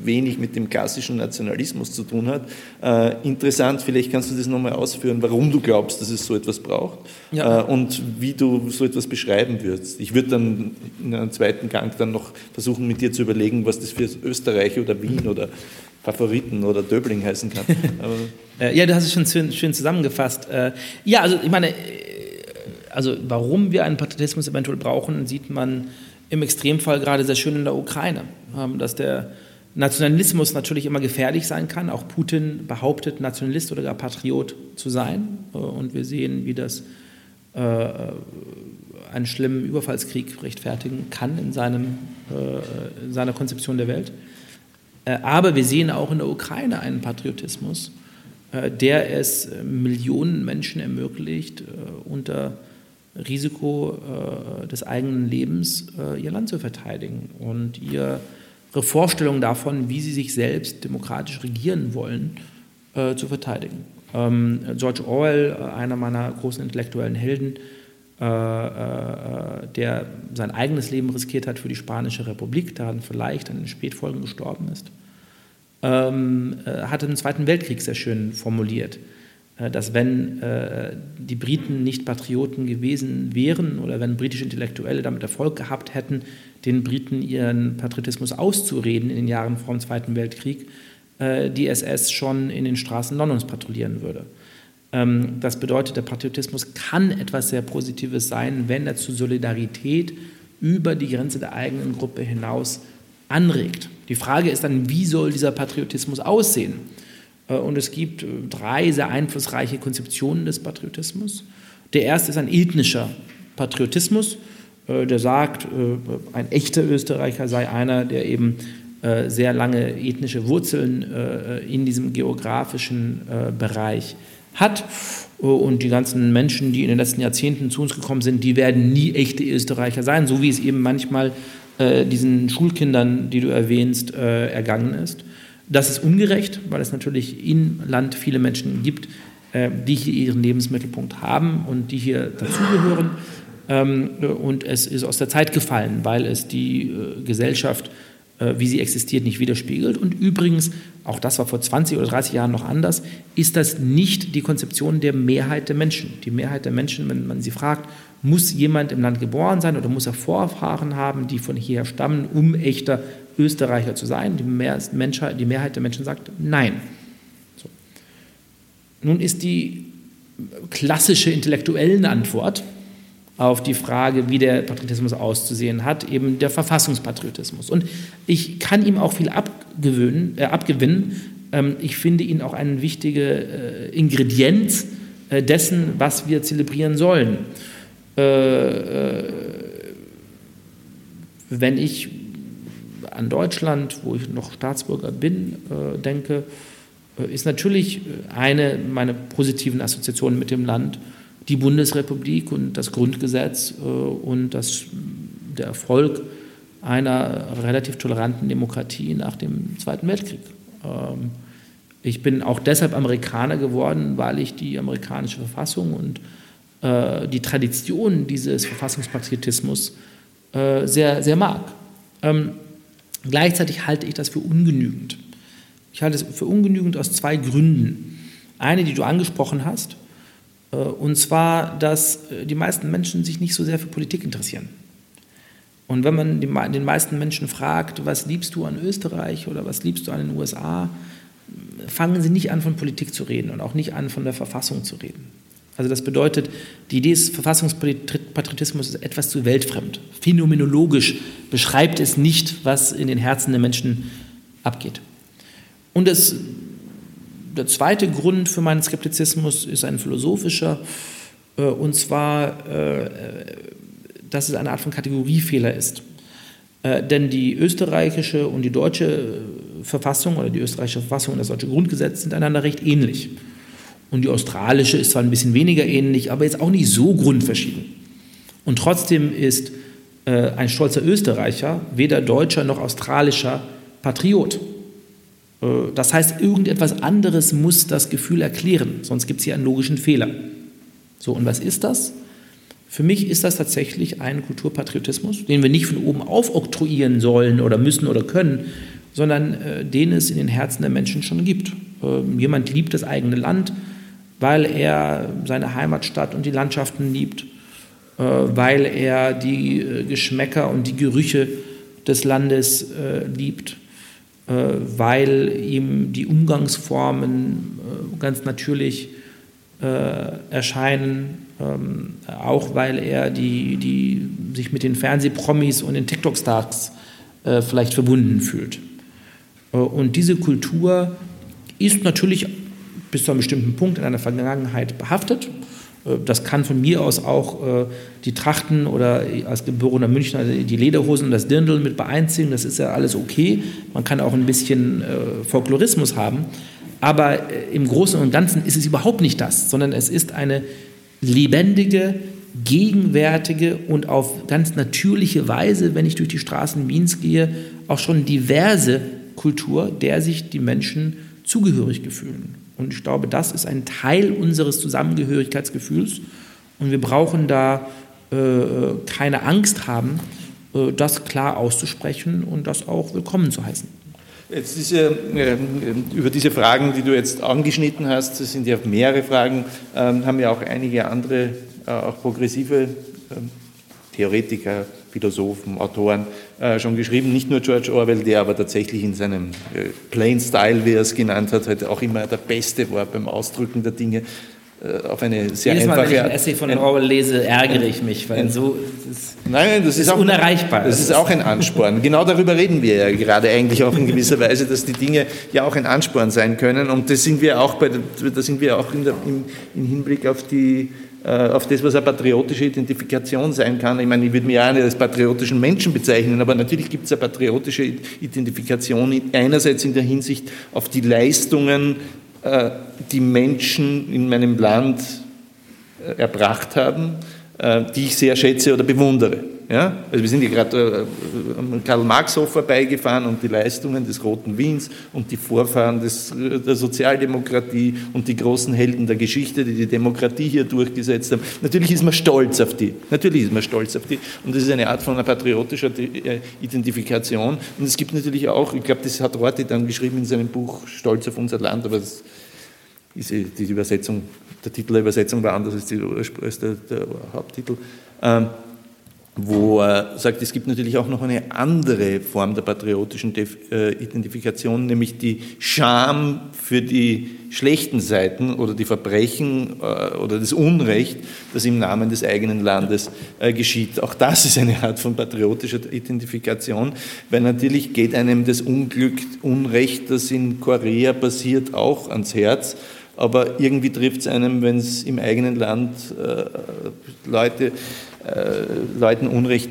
wenig mit dem klassischen Nationalismus zu tun hat. Äh, interessant, vielleicht kannst du das nochmal ausführen, warum du glaubst, dass es so etwas braucht ja. äh, und wie du so etwas beschreiben würdest. Ich würde dann in einem zweiten Gang dann noch versuchen, mit dir zu überlegen, was das für Österreich oder Wien oder Favoriten oder Döbling heißen kann. [LAUGHS] Äh, ja, du hast es schon schön, schön zusammengefasst. Äh, ja, also ich meine, äh, also warum wir einen Patriotismus eventuell brauchen, sieht man im Extremfall gerade sehr schön in der Ukraine, ähm, dass der Nationalismus natürlich immer gefährlich sein kann. Auch Putin behauptet, Nationalist oder gar Patriot zu sein. Und wir sehen, wie das einen schlimmen Überfallskrieg rechtfertigen kann in, seinem, in seiner Konzeption der Welt. Äh, aber wir sehen auch in der Ukraine einen Patriotismus, äh, der es Millionen Menschen ermöglicht, äh, unter Risiko des eigenen Lebens ihr Land zu verteidigen und ihr ihre Vorstellung davon, wie sie sich selbst demokratisch regieren wollen, äh, zu verteidigen. Ähm, George Orwell, äh, einer meiner großen intellektuellen Helden, äh, äh, der sein eigenes Leben riskiert hat für die Spanische Republik, daran vielleicht an den Spätfolgen gestorben ist, ähm, äh, hat im Zweiten Weltkrieg sehr schön formuliert, äh, dass wenn die Briten nicht Patrioten gewesen wären oder wenn britische Intellektuelle damit Erfolg gehabt hätten, den Briten ihren Patriotismus auszureden in den Jahren vor dem Zweiten Weltkrieg, äh, die SS schon in den Straßen Londons patrouillieren würde. Ähm, das bedeutet, der Patriotismus kann etwas sehr Positives sein, wenn er zu Solidarität über die Grenze der eigenen Gruppe hinaus anregt. Die Frage ist dann, wie soll dieser Patriotismus aussehen? Äh, und es gibt äh, drei sehr einflussreiche Konzeptionen des Patriotismus. Der erste ist ein ethnischer Patriotismus. Äh, der sagt, ein echter Österreicher sei einer, der eben sehr lange ethnische Wurzeln in diesem geografischen Bereich hat. Und die ganzen Menschen, die in den letzten Jahrzehnten zu uns gekommen sind, die werden nie echte Österreicher sein, so wie es eben manchmal diesen Schulkindern, die du erwähnst, ergangen ist. Das ist ungerecht, weil es natürlich im Land viele Menschen gibt, die hier ihren Lebensmittelpunkt haben und die hier dazugehören. Ähm, und es ist aus der Zeit gefallen, weil es die äh, Gesellschaft äh, wie sie existiert, nicht widerspiegelt. Und übrigens, auch das war vor 20 oder 30 Jahren noch anders, ist das nicht die Konzeption der Mehrheit der Menschen. Die Mehrheit der Menschen, wenn man sie fragt, muss jemand im Land geboren sein oder muss er Vorfahren haben, die von hierher stammen, um echter Österreicher zu sein? Die, Menschheit, die Mehrheit der Menschen sagt nein. So. Nun ist die klassische intellektuellen Antwort auf die Frage, wie der Patriotismus auszusehen hat, eben der Verfassungspatriotismus. Und ich kann ihm auch viel abgewöhnen, äh, abgewinnen. Ähm, ich finde ihn auch eine wichtige äh, Ingredienz äh, dessen, was wir zelebrieren sollen. Äh, äh, wenn ich an Deutschland, wo ich noch Staatsbürger bin, äh, denke, ist natürlich eine meiner positiven Assoziationen mit dem Land die Bundesrepublik und das Grundgesetz und das, der Erfolg einer relativ toleranten Demokratie nach dem Zweiten Weltkrieg. Ähm, ich bin auch deshalb Amerikaner geworden, weil ich die amerikanische Verfassung und äh, die Tradition dieses Verfassungspatriotismus äh, sehr, sehr mag. Ähm, gleichzeitig halte ich das für ungenügend. Ich halte es für ungenügend aus zwei Gründen. Eine, die du angesprochen hast, äh, und zwar, dass äh, die meisten Menschen sich nicht so sehr für Politik interessieren. Und wenn man den meisten Menschen fragt, was liebst du an Österreich oder was liebst du an den USA, fangen sie nicht an, von Politik zu reden und auch nicht an, von der Verfassung zu reden. Also das bedeutet, die Idee des Verfassungspatriotismus ist etwas zu weltfremd. Phänomenologisch beschreibt es nicht, was in den Herzen der Menschen abgeht. Und das, der zweite Grund für meinen Skeptizismus ist ein philosophischer, äh, und zwar, äh, dass es eine Art von Kategoriefehler ist. Äh, denn die österreichische und die deutsche Verfassung oder die österreichische Verfassung und das deutsche Grundgesetz sind einander recht ähnlich. Und die australische ist zwar ein bisschen weniger ähnlich, aber jetzt auch nicht so grundverschieden. Und trotzdem ist äh, ein stolzer Österreicher weder deutscher noch australischer Patriot. Äh, das heißt, irgendetwas anderes muss das Gefühl erklären, sonst gibt es hier einen logischen Fehler. So, und was ist das? Für mich ist das tatsächlich ein Kulturpatriotismus, den wir nicht von oben aufoktroyieren sollen oder müssen oder können, sondern äh, den es in den Herzen der Menschen schon gibt. Äh, jemand liebt das eigene Land, weil er seine Heimatstadt und die Landschaften liebt, äh, weil er die äh, Geschmäcker und die Gerüche des Landes äh, liebt, weil ihm die Umgangsformen ganz natürlich erscheinen, ähm, auch weil er die, die sich mit den Fernsehpromis und den TikTok-Stars vielleicht verbunden fühlt. Und diese Kultur ist natürlich bis zu einem bestimmten Punkt in einer Vergangenheit behaftet. Äh, das kann von mir aus auch äh, die Trachten oder als geborener Münchner die Lederhosen und das Dirndl mit beeinziehen. Das ist ja alles okay. Man kann auch ein bisschen äh, Folklorismus haben. Aber im Großen und Ganzen ist es überhaupt nicht das, sondern es ist eine lebendige, gegenwärtige und auf ganz natürliche Weise, wenn ich durch die Straßen Wiens gehe, auch schon diverse Kultur, der sich die Menschen zugehörig fühlen. Und ich glaube, das ist ein Teil unseres Zusammengehörigkeitsgefühls. Und wir brauchen da äh, keine Angst haben, äh, das klar auszusprechen und das auch willkommen zu heißen. Jetzt diese, äh, über diese Fragen, die du jetzt angeschnitten hast, das sind ja mehrere Fragen, ähm, haben ja auch einige andere, äh, auch progressive ähm, Theoretiker, Philosophen, Autoren schon geschrieben. Nicht nur George Orwell, der aber tatsächlich in seinem äh, Plain Style, wie er es genannt hat, halt auch immer der Beste war beim Ausdrücken der Dinge äh, auf eine sehr Jedes Mal, einfache wenn ich ein Essay von Orwell lese, ärgere ich mich, weil ein, so ist, nein, das ist, ist auch, unerreichbar. Das ist auch ein Ansporn. genau darüber reden wir ja gerade eigentlich auch in gewisser Weise, dass die Dinge ja auch ein Ansporn sein können. Und das sind wir auch bei, da sind wir auch in der, im, im Hinblick auf die äh, auf das, was eine patriotische Identifikation sein kann. Ich meine, ich würde mich auch nicht als patriotischen Menschen bezeichnen, aber natürlich gibt es eine patriotische Identifikation einerseits in der Hinsicht auf die Leistungen, äh, die Menschen in meinem Land äh, erbracht haben, die ich sehr schätze oder bewundere. Ja? Also wir sind ja gerade äh, am Karl-Marx-Hof vorbeigefahren und die Leistungen des Roten Wiens und die Vorfahren des, der Sozialdemokratie und die großen Helden der Geschichte, die die Demokratie hier durchgesetzt haben. Natürlich ist man stolz auf die. Natürlich ist man stolz auf die. Und das ist eine Art von einer patriotischer äh, Identifikation. Und es gibt natürlich auch, ich glaube, das hat Rorty dann geschrieben in seinem Buch Stolz auf unser Land, aber das ist die Übersetzung, der Titel der Übersetzung war anders als, die, als der, der Haupttitel. Ähm, wo er sagt, es gibt natürlich auch noch eine andere Form der patriotischen äh, Identifikation, nämlich die Scham für die schlechten Seiten oder die Verbrechen äh, oder das Unrecht, das im Namen des eigenen Landes äh, geschieht. Auch das ist eine Art von patriotischer Identifikation, weil natürlich geht einem das Unglück, Unrecht, das in Korea passiert, auch ans Herz aber irgendwie trifft es einem, wenn es im eigenen Land äh, Leute Leuten Unrecht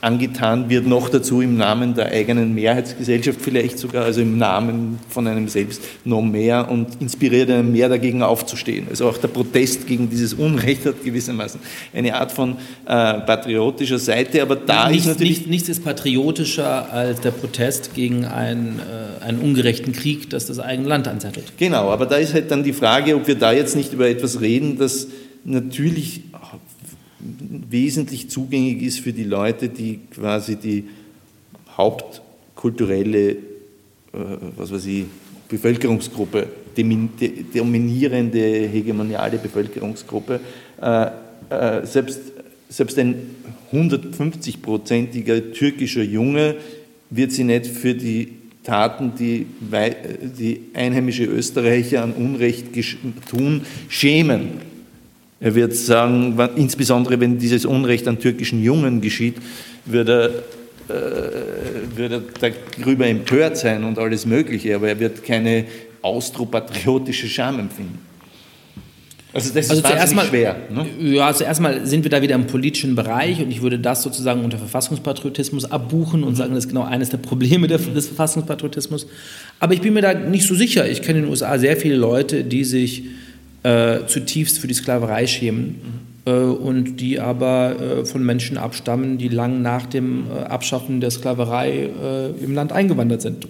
angetan wird, noch dazu im Namen der eigenen Mehrheitsgesellschaft vielleicht sogar, also im Namen von einem selbst noch mehr und inspiriert einen mehr dagegen aufzustehen. Also auch der Protest gegen dieses Unrecht hat gewissermaßen eine Art von äh, patriotischer Seite, aber da nichts, ist natürlich... Nichts, nichts ist patriotischer als der Protest gegen einen, äh, einen ungerechten Krieg, das das eigene Land anzettelt. Genau, aber da ist halt dann die Frage, ob wir da jetzt nicht über etwas reden, das natürlich wesentlich zugänglich ist für die Leute, die quasi die hauptkulturelle, äh, was weiß ich, Bevölkerungsgruppe, dominierende, hegemoniale Bevölkerungsgruppe, äh, äh, selbst, selbst ein 150-prozentiger türkischer Junge wird sie nicht für die Taten, die, die einheimische Österreicher an Unrecht tun, schämen. Er wird sagen, insbesondere wenn dieses Unrecht an türkischen Jungen geschieht, wird er, äh, wird er darüber empört sein und alles Mögliche, aber er wird keine austropatriotische Scham empfinden. Also das ist also zuerst mal, schwer. Ne? Ja, zuerst mal sind wir da wieder im politischen Bereich und ich würde das sozusagen unter Verfassungspatriotismus abbuchen und mhm. sagen, das ist genau eines der Probleme des Verfassungspatriotismus. Aber ich bin mir da nicht so sicher. Ich kenne in den USA sehr viele Leute, die sich äh, zutiefst für die Sklaverei schämen äh, und die aber äh, von Menschen abstammen, die lang nach dem äh, Abschaffen der Sklaverei äh, im Land eingewandert sind.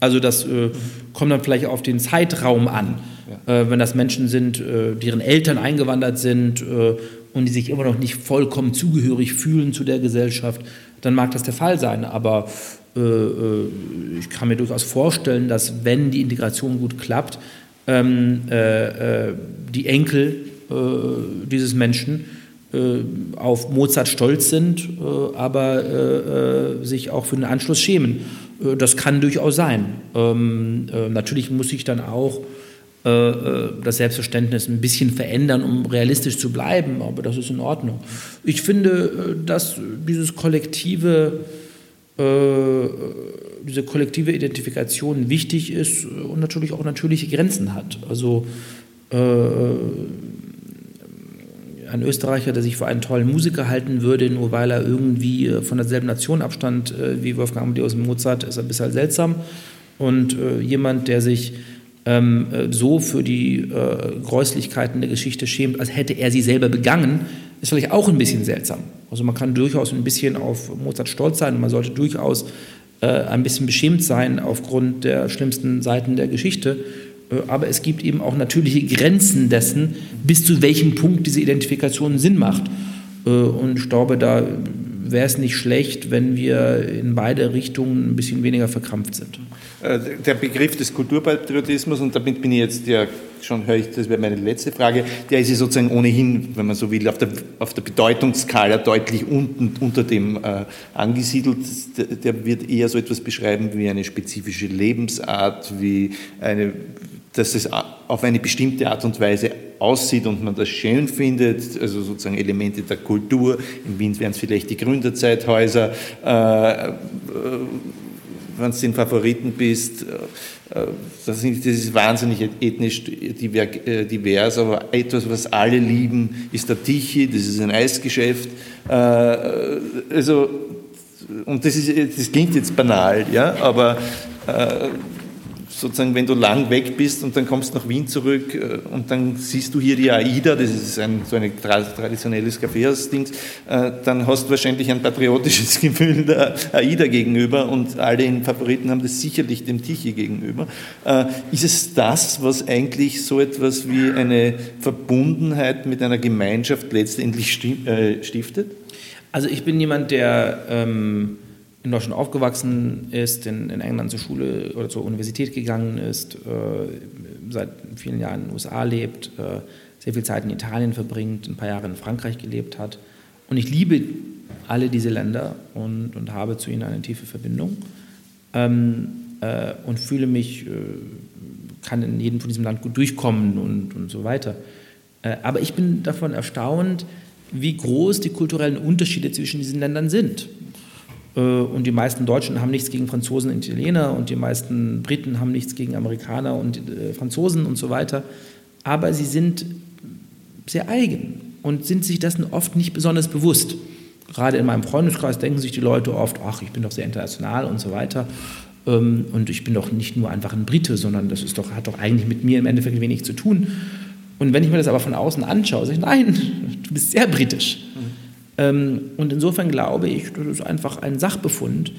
Also das äh, kommt dann vielleicht auf den Zeitraum an. Ja. wenn das Menschen sind, deren Eltern eingewandert sind und die sich immer noch nicht vollkommen zugehörig fühlen zu der Gesellschaft, dann mag das der Fall sein. Aber ich kann mir durchaus vorstellen, dass wenn die Integration gut klappt, ähm, äh, äh, die Enkel äh, dieses Menschen äh, auf Mozart stolz sind, äh, aber äh, sich auch für den Anschluss schämen. das kann durchaus sein. Ähm, natürlich muss sich dann auch das Selbstverständnis ein bisschen verändern, um realistisch zu bleiben, aber das ist in Ordnung. Ich finde, dass dieses kollektive diese kollektive Identifikation wichtig ist und natürlich auch natürliche Grenzen hat. Also äh, ein Österreicher, der sich für einen tollen Musiker halten würde, nur weil er irgendwie äh, von derselben Nation abstand äh, wie Wolfgang Amadeus Mozart, ist ein bisschen seltsam. Und äh, jemand, der sich ähm, äh, so für die äh, Gräuslichkeiten der Geschichte schämt, als hätte er sie selber begangen, ist vielleicht auch ein bisschen seltsam. Also man kann durchaus ein bisschen auf Mozart stolz sein und man sollte durchaus äh, ein bisschen beschämt sein aufgrund der schlimmsten Seiten der Geschichte. Äh, aber es gibt eben auch natürliche Grenzen dessen, bis zu welchem Punkt diese Identifikation Sinn macht. Äh, und ich glaube, da wäre es nicht schlecht, wenn wir in beide Richtungen ein bisschen weniger verkrampft sind. Äh, der Begriff des Kulturpatriotismus, und damit bin ich jetzt ja schon, höre ich, das wäre meine letzte Frage, der ist ja sozusagen ohnehin, wenn man so will, auf der, auf der Bedeutungsskala deutlich unten, unter dem äh, angesiedelt. Der, der wird eher so etwas beschreiben wie eine spezifische Lebensart, wie eine dass es auf eine bestimmte Art und Weise aussieht und man das schön findet, also sozusagen Elemente der Kultur. In Wien wären es vielleicht die Gründerzeithäuser. Äh, äh, wenn du den Favoriten bist, äh, äh, das ist wahnsinnig ethnisch äh, divers, aber etwas, was alle lieben, ist der Tichy, das ist ein Eisgeschäft. Also, und das, ist, das klingt jetzt banal, ja, aber sozusagen, wenn du lang weg bist und dann kommst nach Wien zurück äh, und dann siehst du hier die AIDA, das ist ein, so ein traditionelles Kaffeehaus-Ding, äh, dann hast du wahrscheinlich ein patriotisches [LAUGHS] Gefühl der AIDA gegenüber und alle Favoriten haben das sicherlich dem Tichy gegenüber. Äh, ist es das, was eigentlich so etwas wie eine Verbundenheit mit einer Gemeinschaft letztendlich stiftet? Also ich bin jemand, der... Ähm in Deutschland aufgewachsen ist, in, in, England zur Schule oder zur Universität gegangen ist, äh, seit vielen Jahren in den USA lebt, äh, sehr viel Zeit in Italien verbringt, ein paar Jahre in Frankreich gelebt hat. Und ich liebe alle diese Länder und, und habe zu ihnen eine tiefe Verbindung ähm, äh, und fühle mich, äh, kann in jedem von diesem Land gut durchkommen und, und so weiter. Äh, aber ich bin davon erstaunt, wie groß die kulturellen Unterschiede zwischen diesen Ländern sind. Äh, und die meisten Deutschen haben nichts gegen Franzosen und Italiener und die meisten Briten haben nichts gegen Amerikaner und äh, Franzosen und so weiter. Aber sie sind sehr eigen und sind sich dessen oft nicht besonders bewusst. Gerade in meinem Freundeskreis denken sich die Leute oft, ach, ich bin doch sehr international und so weiter. Ähm, und ich bin doch nicht nur einfach ein Brite, sondern das ist doch, hat doch eigentlich mit mir im Endeffekt wenig zu tun. Und wenn ich mir das aber von außen anschaue, sage ich, nein, [LAUGHS] du bist sehr britisch. Ähm, und insofern glaube ich, das ist einfach ein Sachbefund,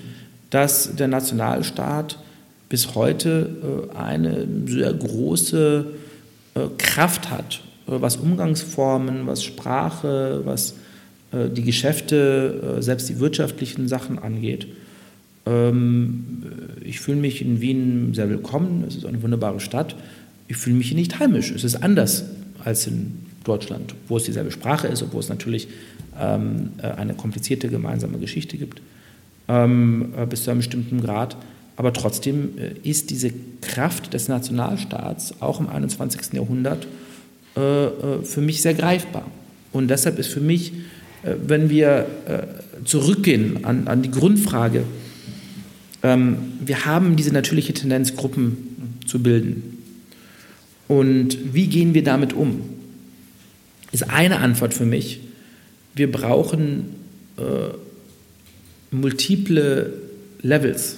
dass der Nationalstaat bis heute äh, eine sehr große äh, Kraft hat, äh, was Umgangsformen, was Sprache, was die Geschäfte, selbst die wirtschaftlichen Sachen angeht. Ähm, ich fühle mich in Wien sehr willkommen, es ist eine wunderbare Stadt. Ich fühle mich hier nicht heimisch, es ist anders als in Deutschland, wo es dieselbe Sprache ist, obwohl es natürlich ähm, äh, eine komplizierte gemeinsame Geschichte gibt, ähm, äh, bis zu einem bestimmten Grad. Aber trotzdem äh, ist diese Kraft des Nationalstaats auch im 21. Jahrhundert äh, äh, für mich sehr greifbar. Und deshalb ist für mich, äh, wenn wir zurückgehen an, an die Grundfrage, ähm, wir haben diese natürliche Tendenz, Gruppen zu bilden. Und wie gehen wir damit um? Ist eine Antwort für mich, wir brauchen äh, multiple Levels,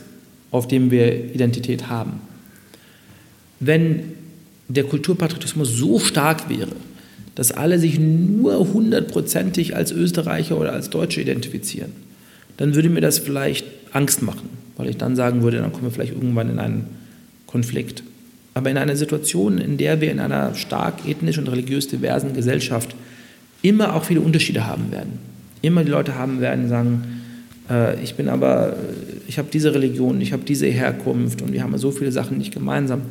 auf denen wir Identität haben. Wenn der Kulturpatriotismus so stark wäre, dass alle sich nur hundertprozentig als Österreicher oder als Deutsche identifizieren, dann würde mir das vielleicht Angst machen, weil ich dann sagen würde, dann kommen wir vielleicht irgendwann in einen Konflikt. Aber in einer Situation, in der wir in einer stark ethnisch und religiös diversen Gesellschaft immer auch viele Unterschiede haben werden. Immer die Leute haben werden, sagen, äh, ich bin aber, äh, ich habe diese Religion, ich habe diese Herkunft und wir haben so viele Sachen nicht gemeinsam,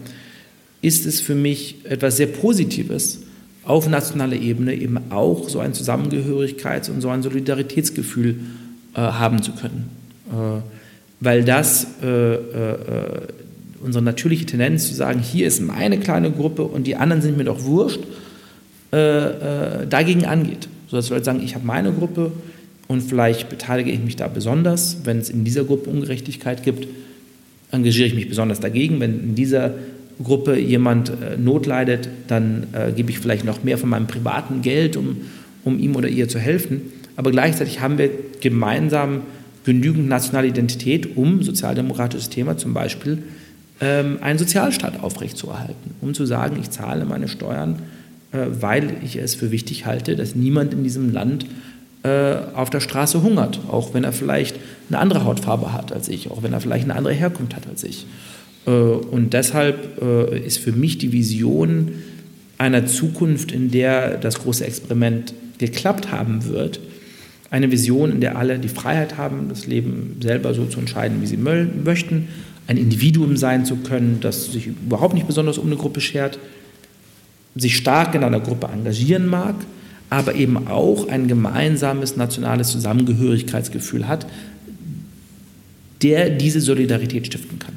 ist es für mich etwas sehr Positives, auf nationaler Ebene eben auch so ein Zusammengehörigkeits- und so ein Solidaritätsgefühl äh, haben zu können. Äh, weil das äh, äh, unsere natürliche Tendenz zu sagen, hier ist meine kleine Gruppe und die anderen sind mir doch wurscht, äh, äh, dagegen angeht. Sodass Leute sagen, ich habe meine Gruppe und vielleicht beteilige ich mich da besonders. Wenn es in dieser Gruppe Ungerechtigkeit gibt, engagiere ich mich besonders dagegen. Wenn in dieser Gruppe jemand äh, Not leidet, dann äh, gebe ich vielleicht noch mehr von meinem privaten Geld, um, um ihm oder ihr zu helfen. Aber gleichzeitig haben wir gemeinsam genügend nationale Identität, um sozialdemokratisches Thema zum Beispiel einen Sozialstaat aufrechtzuerhalten, um zu sagen, ich zahle meine Steuern äh, weil ich es für wichtig halte, dass niemand in diesem Land äh, auf der Straße hungert, auch wenn er vielleicht eine andere Hautfarbe hat als ich, auch wenn er vielleicht eine andere Herkunft hat als ich. Äh, und deshalb ist für mich die Vision einer Zukunft, in der das große Experiment geklappt haben wird, eine Vision, in der alle die Freiheit haben, das Leben selber so zu entscheiden, wie sie möchten, ein Individuum sein zu können, das sich überhaupt nicht besonders um eine Gruppe schert, sich stark in einer Gruppe engagieren mag, aber eben auch ein gemeinsames nationales Zusammengehörigkeitsgefühl hat, der diese Solidarität stiften kann.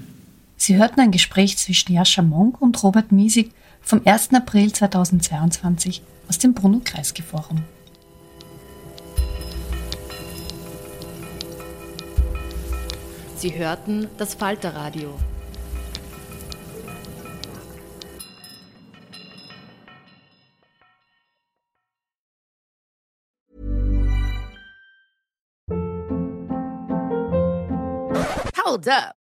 Sie hörten ein Gespräch zwischen Jascha Monk und Robert Miesig vom 1. April 2022 aus dem Bruno Sie hörten das Falterradio. Hold up.